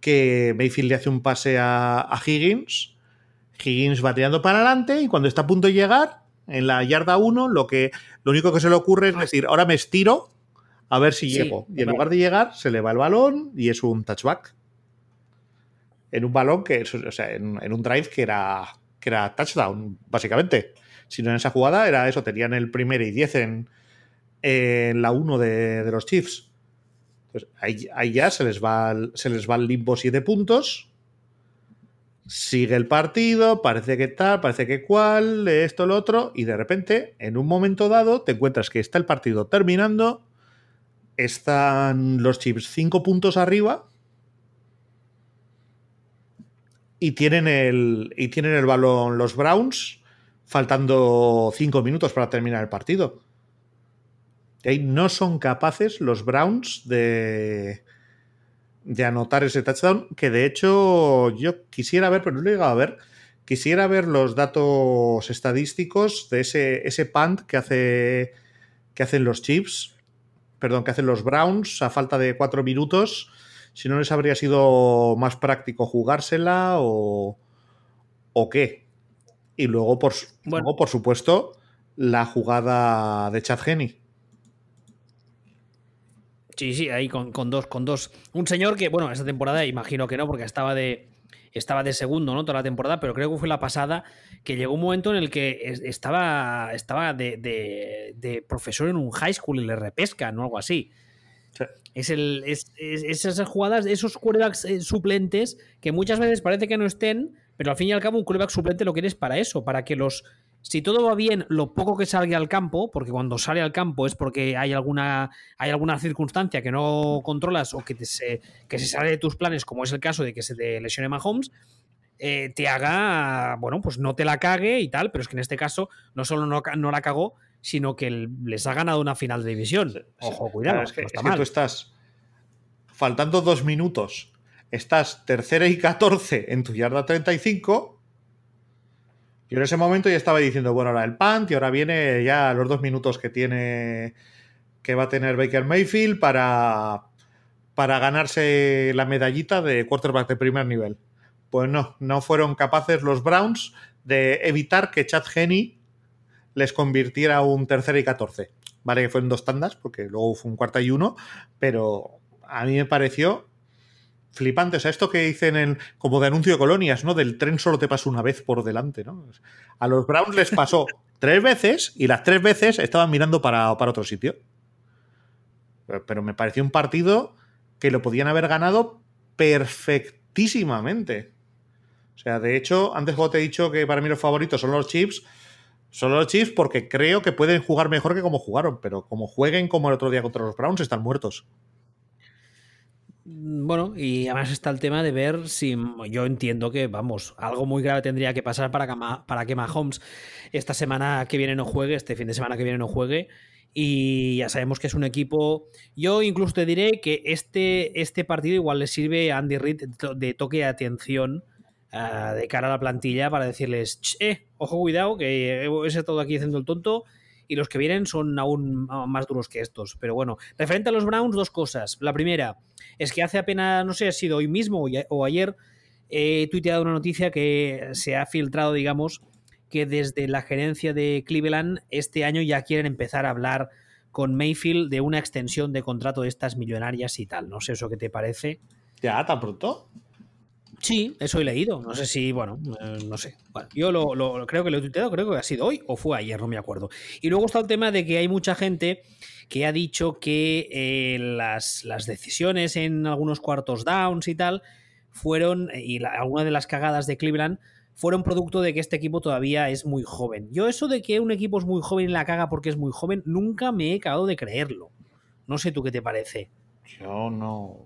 que Mayfield le hace un pase a, Higgins. Higgins va tirando para adelante y cuando está a punto de llegar, en la yarda 1, lo, que, lo único que se le ocurre es ah. decir, ahora me estiro a ver si llego. Y en lugar de llegar, se le va el balón y es un touchback. En un balón que, o sea, en, un drive que era, que era touchdown, básicamente. Si no en esa jugada era eso, tenían el primer y 10 en, la 1 de, de los Chiefs ahí, ya se les, va, se les va el limbo 7 puntos. Sigue el partido, parece que tal, parece que cual, esto, lo otro, y de repente, en un momento dado, te encuentras que está el partido terminando, están los Chips 5 puntos arriba y tienen el, y tienen el balón los Browns, faltando 5 minutos para terminar el partido. Y ahí no son capaces los Browns de, de anotar ese touchdown, que de hecho yo quisiera ver, pero no lo he llegado a ver, quisiera ver los datos estadísticos de ese, ese punt que, hace, que hacen los Chiefs, perdón, que hacen los Browns a falta de cuatro minutos, si no les habría sido más práctico jugársela o, o qué. Y luego, por, luego, por supuesto, la jugada de Chad Sí, sí, ahí con, dos, con dos. Un señor que, bueno, esta temporada imagino que no, porque estaba de, estaba de segundo, ¿no? Toda la temporada, pero creo que fue la pasada que llegó un momento en el que estaba, estaba de, profesor en un high school y le repescan o algo así. Es, el, es, esas jugadas, esos quarterbacks eh, suplentes que muchas veces parece que no estén, pero al fin y al cabo un quarterback suplente lo quieres para eso, para que los si todo va bien, lo poco que salga al campo, porque cuando sale al campo es porque hay alguna, hay alguna circunstancia que no controlas o que, se, que se sale de tus planes, como es el caso de que se te lesione Mahomes, eh, te haga, bueno, pues no te la cague y tal, pero es que en este caso no solo no, no la cagó, sino que les ha ganado una final de división. Ojo, cuidado. es que, tú estás faltando dos minutos, estás tercera y 14 en tu yarda 35 yo en ese momento ya estaba diciendo, bueno, ahora el punt y ahora viene ya los dos minutos que tiene que va a tener Baker Mayfield para, para ganarse la medallita de quarterback de primer nivel. Pues no, no fueron capaces los Browns de evitar que Chad Henney les convirtiera un tercera y 14. Vale, que fue en dos tandas, porque luego fue un cuarta y uno, pero a mí me pareció flipante. O sea, esto que dicen en, como de anuncio de colonias, ¿no? Del tren solo te pasa una vez por delante, ¿no? A los Browns les pasó tres veces y las tres veces estaban mirando para, para otro sitio. Pero me pareció un partido que lo podían haber ganado perfectísimamente. O sea, de hecho, antes como te he dicho que para mí los favoritos son los Chips, son los Chips porque creo que pueden jugar mejor que como jugaron, pero como jueguen como el otro día contra los Browns, están muertos. Mm, bueno, y además está el tema de ver si yo entiendo que, vamos, algo muy grave tendría que pasar para que, para que Mahomes esta semana que viene no juegue, este fin de semana que viene no juegue. Y ya sabemos que es un equipo. Yo incluso te diré que este, este partido igual le sirve a Andy Reid de toque de atención uh, de cara a la plantilla para decirles, eh, ojo, cuidado, que he estado aquí haciendo el tonto y los que vienen son aún más duros que estos. Pero bueno, referente a los Browns, dos cosas. La primera es que hace apenas, no sé, ha sido hoy mismo o ayer, he tuiteado una noticia que se ha filtrado, digamos, que desde la gerencia de Cleveland este año ya quieren empezar a hablar con Mayfield de una extensión de contrato de estas millonarias y tal. No sé eso qué te parece. ¿Ya tan pronto? Sí, eso he leído. No sé si, bueno, eh, no sé. Bueno, yo lo, creo que lo he tuiteado, creo que ha sido hoy o fue ayer, no me acuerdo. Y luego está el tema de que hay mucha gente que ha dicho que eh, las, decisiones en algunos cuartos downs y tal fueron, y alguna de las cagadas de Cleveland fueron producto de que este equipo todavía es muy joven. Yo eso de que un equipo es muy joven y la caga porque es muy joven, nunca me he acabado de creerlo. No sé tú qué te parece. Yo no...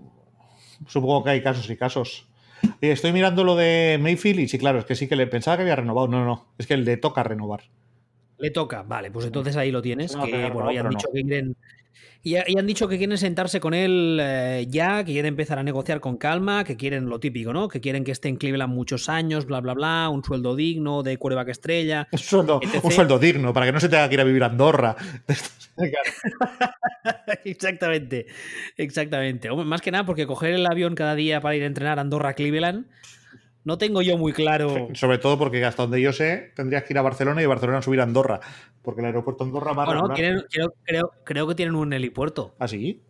Supongo que hay casos y casos. Estoy mirando lo de Mayfield y sí, claro, es que sí que le pensaba que había renovado. No, no, no. Es que le toca renovar. Le toca, vale, pues entonces ahí lo tienes. que, bueno, ya han dicho que quieren. Y, han dicho que quieren sentarse con él eh, ya, que quieren empezar a negociar con calma, que quieren lo típico, ¿no? Que quieren que esté en Cleveland muchos años, bla, bla, bla, un sueldo digno de que estrella. Un sueldo, un sueldo digno, para que no se tenga que ir a vivir a Andorra. exactamente, exactamente. Más que nada porque coger el avión cada día para ir a entrenar a Andorra Cleveland, no tengo yo muy claro. Sobre todo porque hasta donde yo sé, tendrías que ir a Barcelona y Barcelona subir a Andorra. Porque el aeropuerto de Andorra va bueno, creo, que tienen un helipuerto. ¿Ah, sí?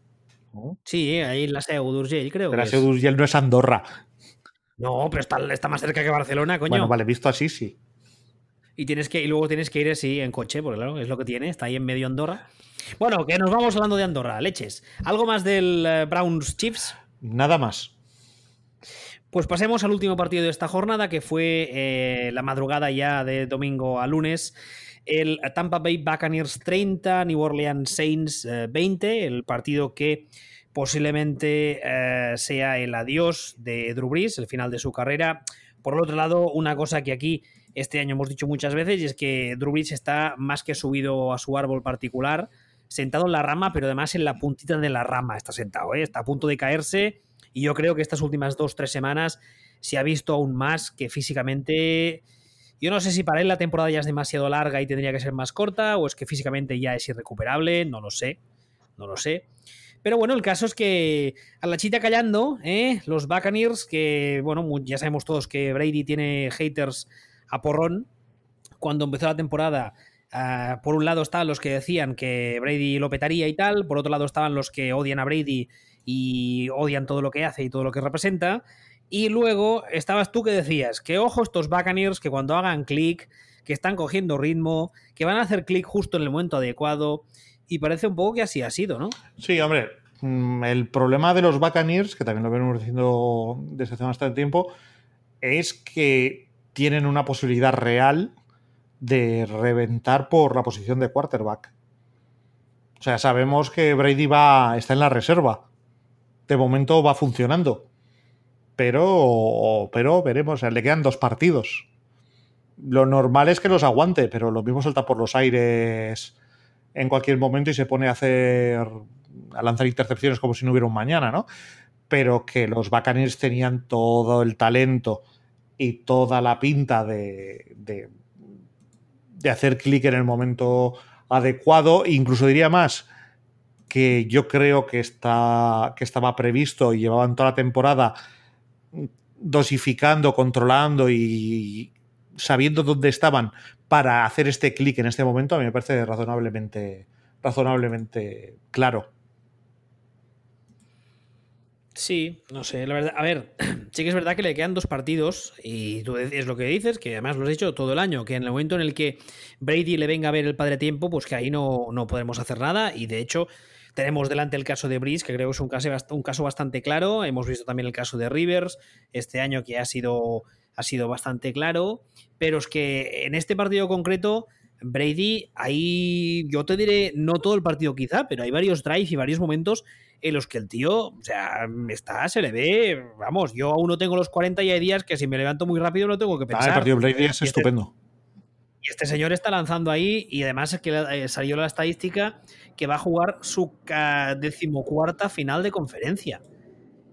Sí, ahí en la Seu d'Urgell, creo. Pero la Seu d'Urgell no es Andorra. No, pero está, está, más cerca que Barcelona, coño. Bueno, vale, visto así, sí. Y, tienes que, y luego tienes que ir así en coche, porque claro, es lo que tiene, está ahí en medio Andorra. Bueno, que nos vamos hablando de Andorra, leches. ¿Algo más del eh, Browns Chiefs? Nada más. Pues pasemos al último partido de esta jornada, que fue eh, la madrugada ya de domingo a lunes. El Tampa Bay Buccaneers 30, New Orleans Saints 20, eh, el partido que posiblemente sea el adiós de Drew Brees, el final de su carrera. Por el otro lado, una cosa que aquí este año hemos dicho muchas veces y es que Drew Brees está más que subido a su árbol particular sentado en la rama, pero además en la puntita de la rama está sentado, ¿eh? está a punto de caerse y yo creo que estas últimas dos, tres semanas se ha visto aún más que físicamente... Yo no sé si para él la temporada ya es demasiado larga y tendría que ser más corta o es que físicamente ya es irrecuperable, no lo sé, no lo sé. Pero bueno, el caso es que a la chita callando, ¿eh? los Buccaneers, que bueno, ya sabemos todos que Brady tiene haters a porrón, cuando empezó la temporada Ah, por un lado estaban los que decían que Brady lo petaría y tal, por otro lado estaban los que odian a Brady y odian todo lo que hace y todo lo que representa. Y luego estabas tú que decías que ojo estos Buccaneers que cuando hagan clic, que están cogiendo ritmo, que van a hacer clic justo en el momento adecuado. Y parece un poco que así ha sido, ¿no? Sí, hombre. Mm, el problema de los Buccaneers, que también lo venimos diciendo desde hace bastante tiempo, es que tienen una posibilidad real de reventar por la posición de quarterback. O sea, sabemos que Brady va, está en la reserva. De momento va funcionando. Pero, pero veremos, le quedan dos partidos. Lo normal es que los aguante, pero lo mismo salta por los aires en cualquier momento y se pone a hacer a lanzar intercepciones como si no hubiera un mañana, ¿no? Pero que los Buccaneers tenían todo el talento y toda la pinta de, de hacer clic en el momento adecuado. Incluso diría más, que yo creo que, está, que estaba previsto y llevaban toda la temporada dosificando, controlando y sabiendo dónde estaban para hacer este clic en este momento, a mí me parece razonablemente, razonablemente claro. Sí, no sé, la verdad. A ver, sí que es verdad que le quedan dos partidos y tú es lo que dices, que además lo has dicho todo el año, que en el momento en el que Brady le venga a ver el padre tiempo, pues que ahí no, no podemos hacer nada y de hecho tenemos delante el caso de Breeze, que creo que es un caso, un caso bastante claro. Hemos visto también el caso de Rivers este año que ha sido, ha sido bastante claro, pero es que en este partido concreto... Brady, ahí yo te diré, no todo el partido quizá, pero hay varios drives y varios momentos en los que el tío, o sea, está, se le ve, vamos, yo aún no tengo los 40 y hay días que si me levanto muy rápido no tengo que pensar. Ah, el partido Brady es este estupendo. Y este señor está lanzando ahí y además es que eh, salió la estadística que va a jugar su decimocuarta final de conferencia.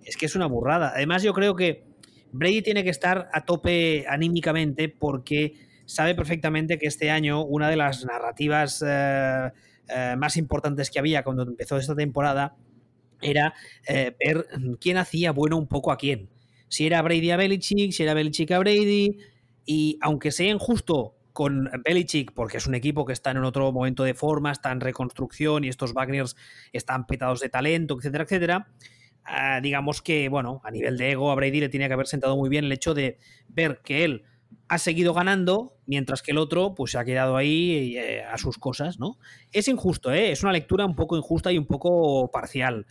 Es que es una burrada. Además yo creo que Brady tiene que estar a tope anímicamente porque sabe perfectamente que este año una de las narrativas eh, eh, más importantes que había cuando empezó esta temporada era ver quién hacía bueno un poco a quién. Si era Brady a Belichick, si era Belichick a Brady. Y aunque sea injusto con Belichick, porque es un equipo que está en otro momento de forma, está en reconstrucción y estos Wagners están petados de talento, etcétera, etcétera. Ah, digamos que, bueno, a nivel de ego, a Brady le tiene que haber sentado muy bien el hecho de ver que él ha seguido ganando, mientras que el otro pues se ha quedado ahí eh, a sus cosas, ¿no? Es injusto, ¿eh? Es una lectura un poco injusta y un poco parcial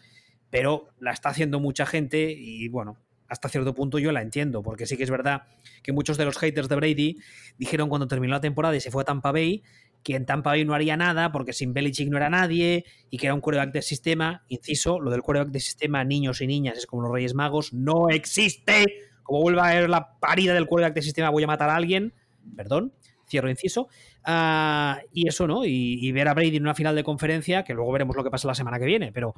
pero la está haciendo mucha gente y bueno, hasta cierto punto yo la entiendo, porque sí que es verdad que muchos de los haters de Brady dijeron cuando terminó la temporada y se fue a Tampa Bay que en Tampa Bay no haría nada porque sin Belichick no era nadie y que era un quarterback de sistema. Inciso, lo del quarterback de sistema, niños y niñas, es como los Reyes Magos, no existe. Como vuelva a ver la parida del quarterback de sistema, voy a matar a alguien. Perdón, cierro inciso. Ah, y eso, ¿no? Y, y, ver a Brady en una final de conferencia, que luego veremos lo que pasa la semana que viene, pero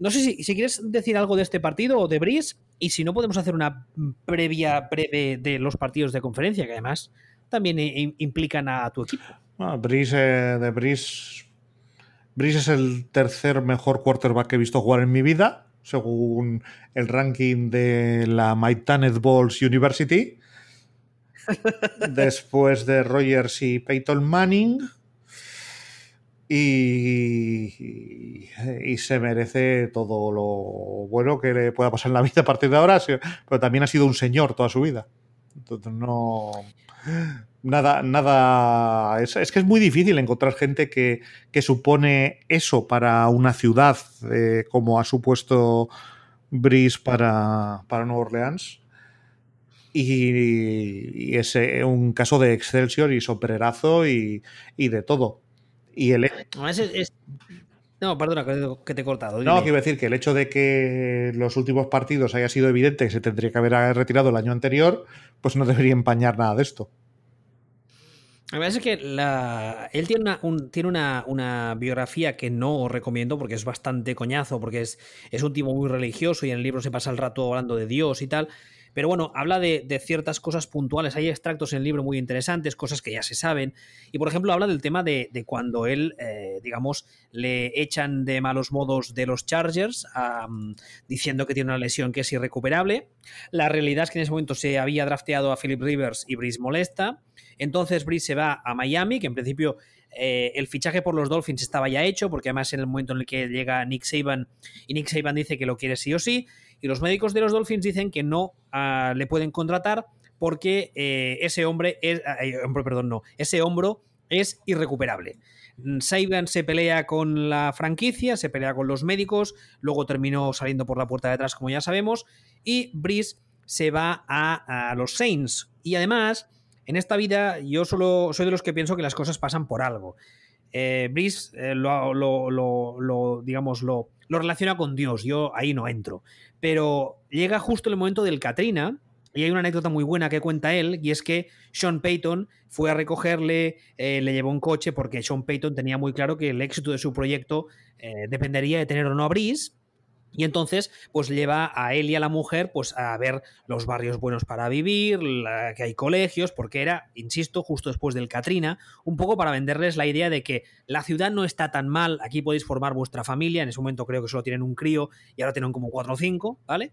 no sé si, quieres decir algo de este partido o de Brice, y si no, podemos hacer una previa breve de los partidos de conferencia, que además también implican a tu equipo. Ah, Brice, eh, de Brice, Brice es el tercer mejor quarterback que he visto jugar en mi vida, según el ranking de la Maitanez Balls University. Después de Rogers y Peyton Manning y, se merece todo lo bueno que le pueda pasar en la vida a partir de ahora, pero también ha sido un señor toda su vida. Entonces no... Nada, nada. Es, que es muy difícil encontrar gente que, supone eso para una ciudad, eh, como ha supuesto Brice para, para Nueva Orleans. Y, es un caso de Excelsior y sobrerazo y, y de todo. Y el... No, perdona, que te he cortado. No, quiero decir que el hecho de que los últimos partidos haya sido evidente que se tendría que haber retirado el año anterior, pues no debería empañar nada de esto. La verdad es que él tiene, una, tiene una, biografía que no recomiendo porque es bastante coñazo, porque es, es un tipo muy religioso y en el libro se pasa el rato hablando de Dios y tal. Pero bueno, habla de, ciertas cosas puntuales. Hay extractos en el libro muy interesantes, cosas que ya se saben. Y por ejemplo, habla del tema de, cuando él, eh, digamos, le echan de malos modos de los Chargers, diciendo que tiene una lesión que es irrecuperable. La realidad es que en ese momento se había drafteado a Philip Rivers y Brice molesta. Entonces Brice se va a Miami, que en principio eh, el fichaje por los Dolphins estaba ya hecho, porque además en el momento en el que llega Nick Saban y Nick Saban dice que lo quiere sí o sí, y los médicos de los Dolphins dicen que no ah, le pueden contratar porque eh, ese hombre es. Ah, eh, perdón, no. Ese hombro es irrecuperable. Saban se pelea con la franquicia, se pelea con los médicos, luego terminó saliendo por la puerta de atrás, como ya sabemos, y Brice se va a, los Saints. Y además, en esta vida, yo solo soy de los que pienso que las cosas pasan por algo. Eh, Brice eh, lo, lo, digamos, lo, lo relaciona con Dios, yo ahí no entro. Pero llega justo el momento del Katrina, y hay una anécdota muy buena que cuenta él, y es que Sean Payton fue a recogerle, eh, le llevó un coche, porque Sean Payton tenía muy claro que el éxito de su proyecto eh, dependería de tener o no a Brice. Y entonces, pues lleva a él y a la mujer pues a ver los barrios buenos para vivir, que hay colegios, porque era, insisto, justo después del Katrina, un poco para venderles la idea de que la ciudad no está tan mal, aquí podéis formar vuestra familia, en ese momento creo que solo tienen un crío y ahora tienen como cuatro o cinco, ¿vale?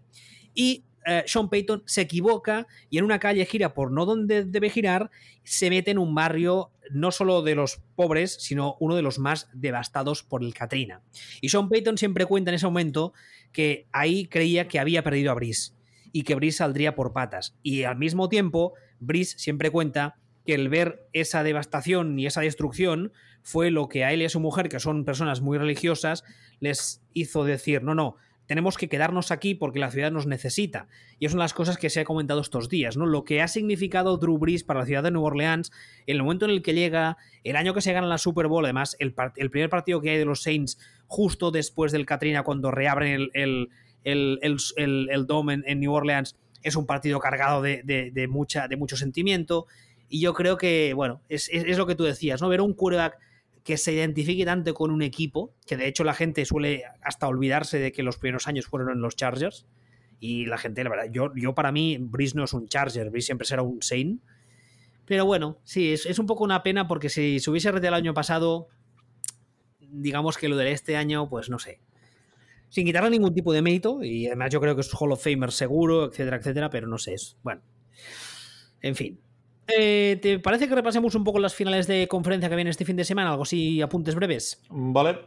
Y eh, Sean Payton se equivoca y en una calle gira por no donde debe girar, se mete en un barrio no solo de los pobres, sino uno de los más devastados por el Katrina. Y Sean Payton siempre cuenta en ese momento que ahí creía que había perdido a Brice y que Brice saldría por patas. Y al mismo tiempo, Brice siempre cuenta que el ver esa devastación y esa destrucción fue lo que a él y a su mujer, que son personas muy religiosas, les hizo decir, no, no, tenemos que quedarnos aquí porque la ciudad nos necesita. Y es una de las cosas que se ha comentado estos días, ¿no? Lo que ha significado Drew Brees para la ciudad de Nueva Orleans, en el momento en el que llega, el año que se gana la Super Bowl, además, el, primer partido que hay de los Saints justo después del Katrina, cuando reabren el, el, el, Dome en, New Orleans, es un partido cargado de, mucha, de mucho sentimiento. Y yo creo que, bueno, es, es, lo que tú decías, ¿no? Ver un quarterback que se identifique tanto con un equipo, que de hecho la gente suele hasta olvidarse de que los primeros años fueron en los Chargers. Y la gente, la verdad, yo, yo para mí, Brice no es un Charger, Brice siempre será un Saint. Pero bueno, sí, es, un poco una pena porque si se hubiese retirado el año pasado, digamos que lo de este año, pues no sé. Sin quitarle ningún tipo de mérito, y además yo creo que es Hall of Famer seguro, etcétera, etcétera, pero no sé, es, bueno. En fin, eh, ¿Te parece que repasemos un poco las finales de conferencia que viene este fin de semana? Algo así, apuntes breves. Vale.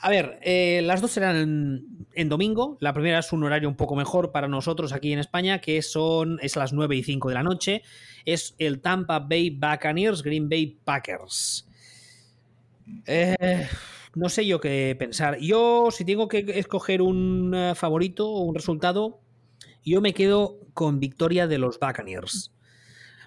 A ver, eh, las dos serán en, domingo. La primera es un horario un poco mejor para nosotros aquí en España, que son es a las 9 y 5 de la noche. Es el Tampa Bay Buccaneers, Green Bay Packers. Eh, no sé yo qué pensar. Yo, si tengo que escoger un favorito o un resultado, yo me quedo con victoria de los Buccaneers.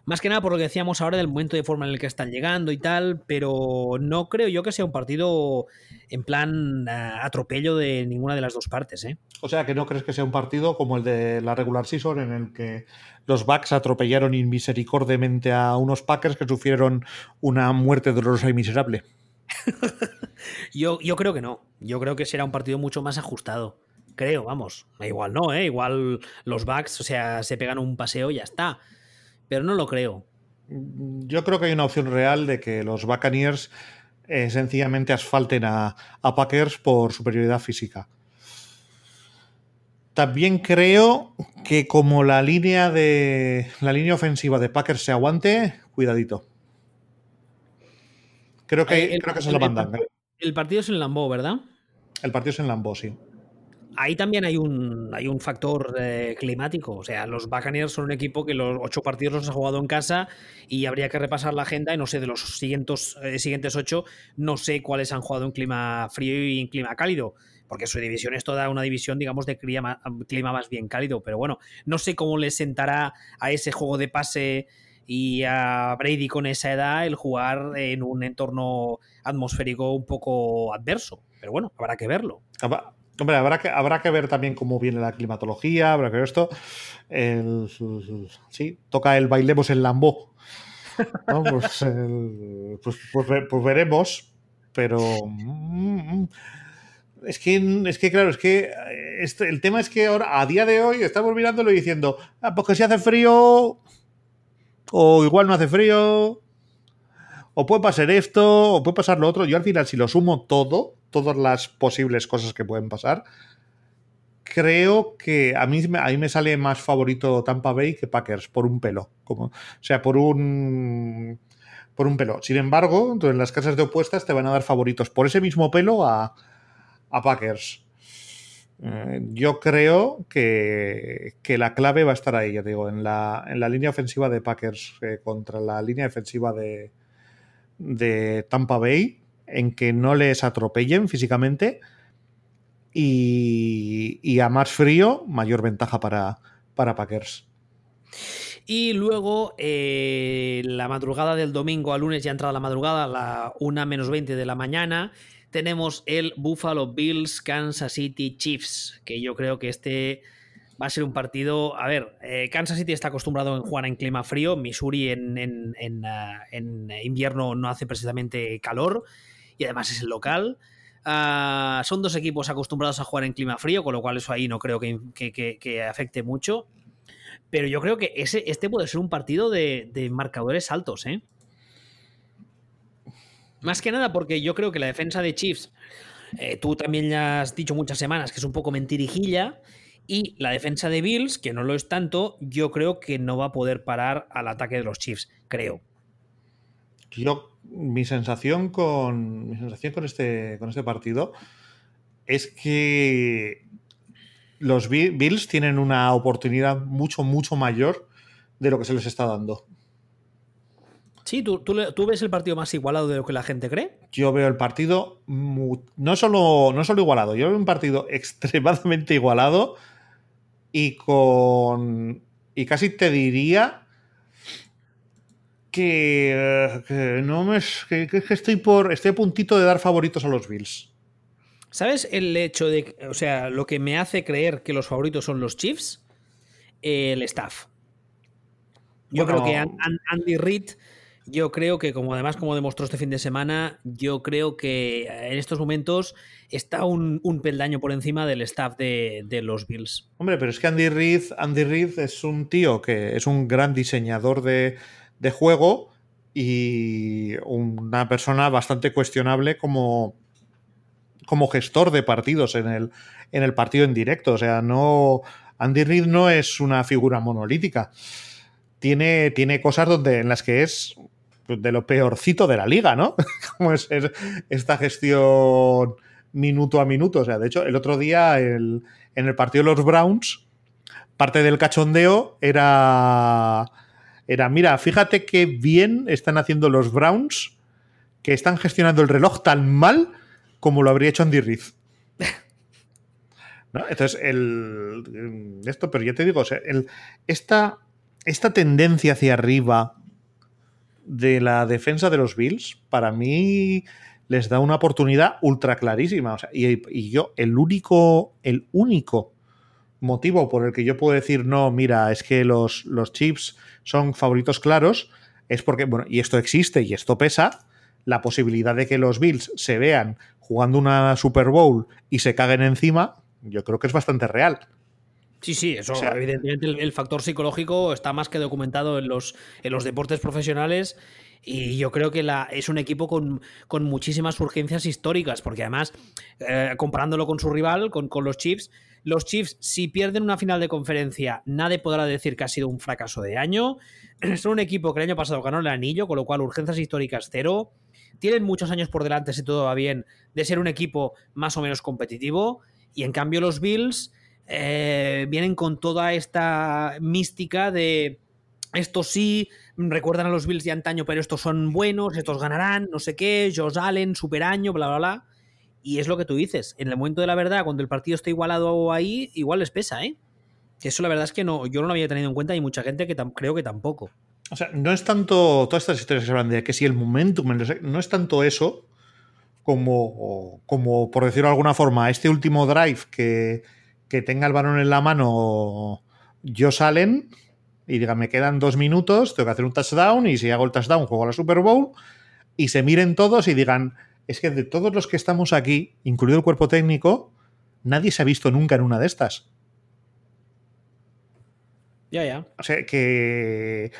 Más que nada por lo que decíamos ahora del momento de forma en el que están llegando y tal, pero no creo yo que sea un partido en plan eh, atropello de ninguna de las dos partes. ¿eh? O sea, que no crees que sea un partido como el de la regular season en el que los Bucks atropellaron inmisericordiamente a unos Packers que sufrieron una muerte dolorosa y miserable. yo, yo creo que no. Yo creo que será un partido mucho más ajustado. Creo, vamos. Igual no, ¿eh? Igual los Bucks, o sea, se pegan un paseo y ya está pero no lo creo. Yo creo que hay una opción real de que los Buccaneers eh, sencillamente asfalten a, Packers por superioridad física. También creo que como la línea de la línea ofensiva de Packers se aguante, cuidadito. Creo que, eh, creo que se lo mandan. El partido es en Lambeau, ¿verdad? El partido es en Lambeau, sí ahí también hay un, hay un factor eh, climático. O sea, los Buccaneers son un equipo que los ocho partidos los ha jugado en casa y habría que repasar la agenda. Y no sé, de los siguientes, eh, siguientes ocho, no sé cuáles han jugado en clima frío y en clima cálido. Porque su división es toda una división, digamos, de clima, clima más bien cálido. Pero bueno, no sé cómo le sentará a ese juego de pase y a Brady con esa edad el jugar en un entorno atmosférico un poco adverso. Pero bueno, habrá que verlo. Hombre, habrá que, habrá que ver también cómo viene la climatología, habrá que ver esto. sí, toca el bailemos en Lambo. Pues, pues, pues, pues, veremos, pero... Mm, mm, es que, es que, claro, es que este, el tema es que ahora, a día de hoy, estamos mirándolo y diciendo, ah, porque si hace frío, o igual no hace frío, o puede pasar esto, o puede pasar lo otro. Yo al final, si lo sumo todo, todas las posibles cosas que pueden pasar, creo que a mí, a me sale más favorito Tampa Bay que Packers, por un pelo. Como, o sea, por un. Por un pelo. Sin embargo, en las casas de opuestas te van a dar favoritos por ese mismo pelo a, a Packers. Eh, yo creo que, la clave va a estar ahí, ya digo, en la, en la línea ofensiva de Packers eh, contra la línea defensiva de, de Tampa Bay en que no les atropellen físicamente y, a más frío, mayor ventaja para, para Packers. Y luego, eh, la madrugada del domingo a lunes, ya entrada la madrugada, a la 1 menos 20 de la mañana, tenemos el Buffalo Bills Kansas City Chiefs, que yo creo que este va a ser un partido. A ver, eh, Kansas City está acostumbrado a jugar en clima frío. Missouri en, ah, invierno no hace precisamente calor y además es el local. Ah, son dos equipos acostumbrados a jugar en clima frío, con lo cual eso ahí no creo que, afecte mucho. Pero yo creo que ese, este puede ser un partido de, marcadores altos, ¿eh? Más que nada porque yo creo que la defensa de Chiefs, eh, tú también ya has dicho muchas semanas que es un poco mentirijilla. Y la defensa de Bills, que no lo es tanto, yo creo que no va a poder parar al ataque de los Chiefs, creo. Yo, mi sensación con. Mi sensación con este, con este partido es que los Bills tienen una oportunidad mucho, mucho mayor de lo que se les está dando. Sí, ¿tú, tú, ves el partido más igualado de lo que la gente cree? Yo veo el partido no solo, no solo igualado, yo veo un partido extremadamente igualado y con. Y casi te diría que, no me que, estoy por estoy a puntito de dar favoritos a los Bills. ¿Sabes el hecho de, o sea, lo que me hace creer que los favoritos son los Chiefs? El staff. Yo creo que Andy Reid, yo creo que como además como demostró este fin de semana, yo creo que en estos momentos está un, peldaño por encima del staff de, de, los Bills. Hombre, pero es que Andy Reid, Andy Reid es un tío que es un gran diseñador de, de juego y una persona bastante cuestionable como, como gestor de partidos en el, en el partido en directo. O sea, no. Andy Reid no es una figura monolítica. Tiene, tiene cosas donde, en las que es de lo peorcito de la liga, ¿no? como es, esta gestión minuto a minuto. O sea, de hecho, el otro día en el partido de los Browns, parte del cachondeo era era, mira, fíjate qué bien están haciendo los Browns, que están gestionando el reloj tan mal como lo habría hecho Andy Reid. Entonces, el, esto, pero ya te digo, esta, esta tendencia hacia arriba de la defensa de los Bills, para mí les da una oportunidad ultra clarísima. y, y, yo, el único, el único motivo por el que yo puedo decir, no, mira, es que los, los Chips son favoritos claros, es porque, bueno, y esto existe y esto pesa, la posibilidad de que los Bills se vean jugando una Super Bowl y se caguen encima, yo creo que es bastante real. Sí, sí, eso evidentemente el, factor psicológico está más que documentado en los, en los deportes profesionales y yo creo que la, es un equipo con, con muchísimas urgencias históricas, porque además, eh, comparándolo con su rival, con, con los Chiefs, los Chiefs, si pierden una final de conferencia, nadie podrá decir que ha sido un fracaso de año. Son un equipo que el año pasado ganó el anillo, con lo cual urgencias históricas cero. Tienen muchos años por delante, si todo va bien, de ser un equipo más o menos competitivo. Y en cambio los Bills eh, vienen con toda esta mística de estos sí, recuerdan a los Bills de antaño, pero estos son buenos, estos ganarán, no sé qué, Josh Allen, super año, bla, bla, bla. Y es lo que tú dices, en el momento de la verdad, cuando el partido está igualado ahí, igual les pesa, ¿eh? Eso la verdad es que no, yo no lo había tenido en cuenta y mucha gente que creo que tampoco. O sea, no es tanto todas estas historias que se hablan de que si el momentum, no es tanto eso como, como por decirlo de alguna forma, este último drive que, que tenga el balón en la mano yo salen y diga, me quedan dos minutos, tengo que hacer un touchdown y si hago el touchdown juego a la Super Bowl y se miren todos y digan, es que de todos los que estamos aquí, incluido el cuerpo técnico, nadie se ha visto nunca en una de estas. Ya, ya. O sea, que,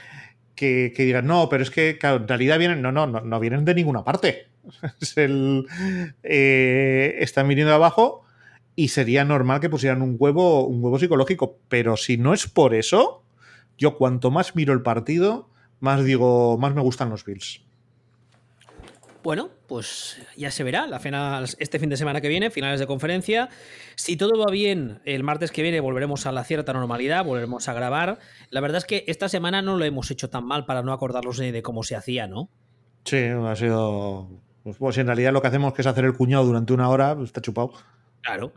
que, digan, no, pero es que en realidad vienen, no, no, no, vienen de ninguna parte. es el, eh, están viniendo abajo y sería normal que pusieran un huevo, un huevo psicológico. Pero si no es por eso, yo cuanto más miro el partido, más digo, más me gustan los Bills. Bueno, pues ya se verá la final, este fin de semana que viene, finales de conferencia. Si todo va bien, el martes que viene volveremos a la cierta normalidad, volveremos a grabar. La verdad es que esta semana no lo hemos hecho tan mal para no acordarnos de, cómo se hacía, ¿no? Sí, ha sido. Pues, pues, en realidad lo que hacemos que es hacer el cuñado durante una hora, pues, está chupado. Claro.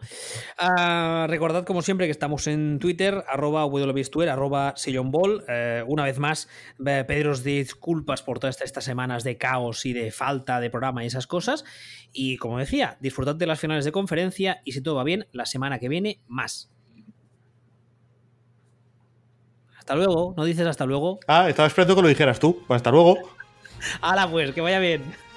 Ah, recordad, como siempre, que estamos en Twitter, arroba wbistuer, arroba sillonball. Eh, una vez más, pediros disculpas por todas estas semanas de caos y de falta de programa y esas cosas. Y como decía, disfrutad de las finales de conferencia y si todo va bien, la semana que viene más. Hasta luego, ¿no dices hasta luego? Ah, estaba esperando que lo dijeras tú. Pues hasta luego. Hala, pues, que vaya bien.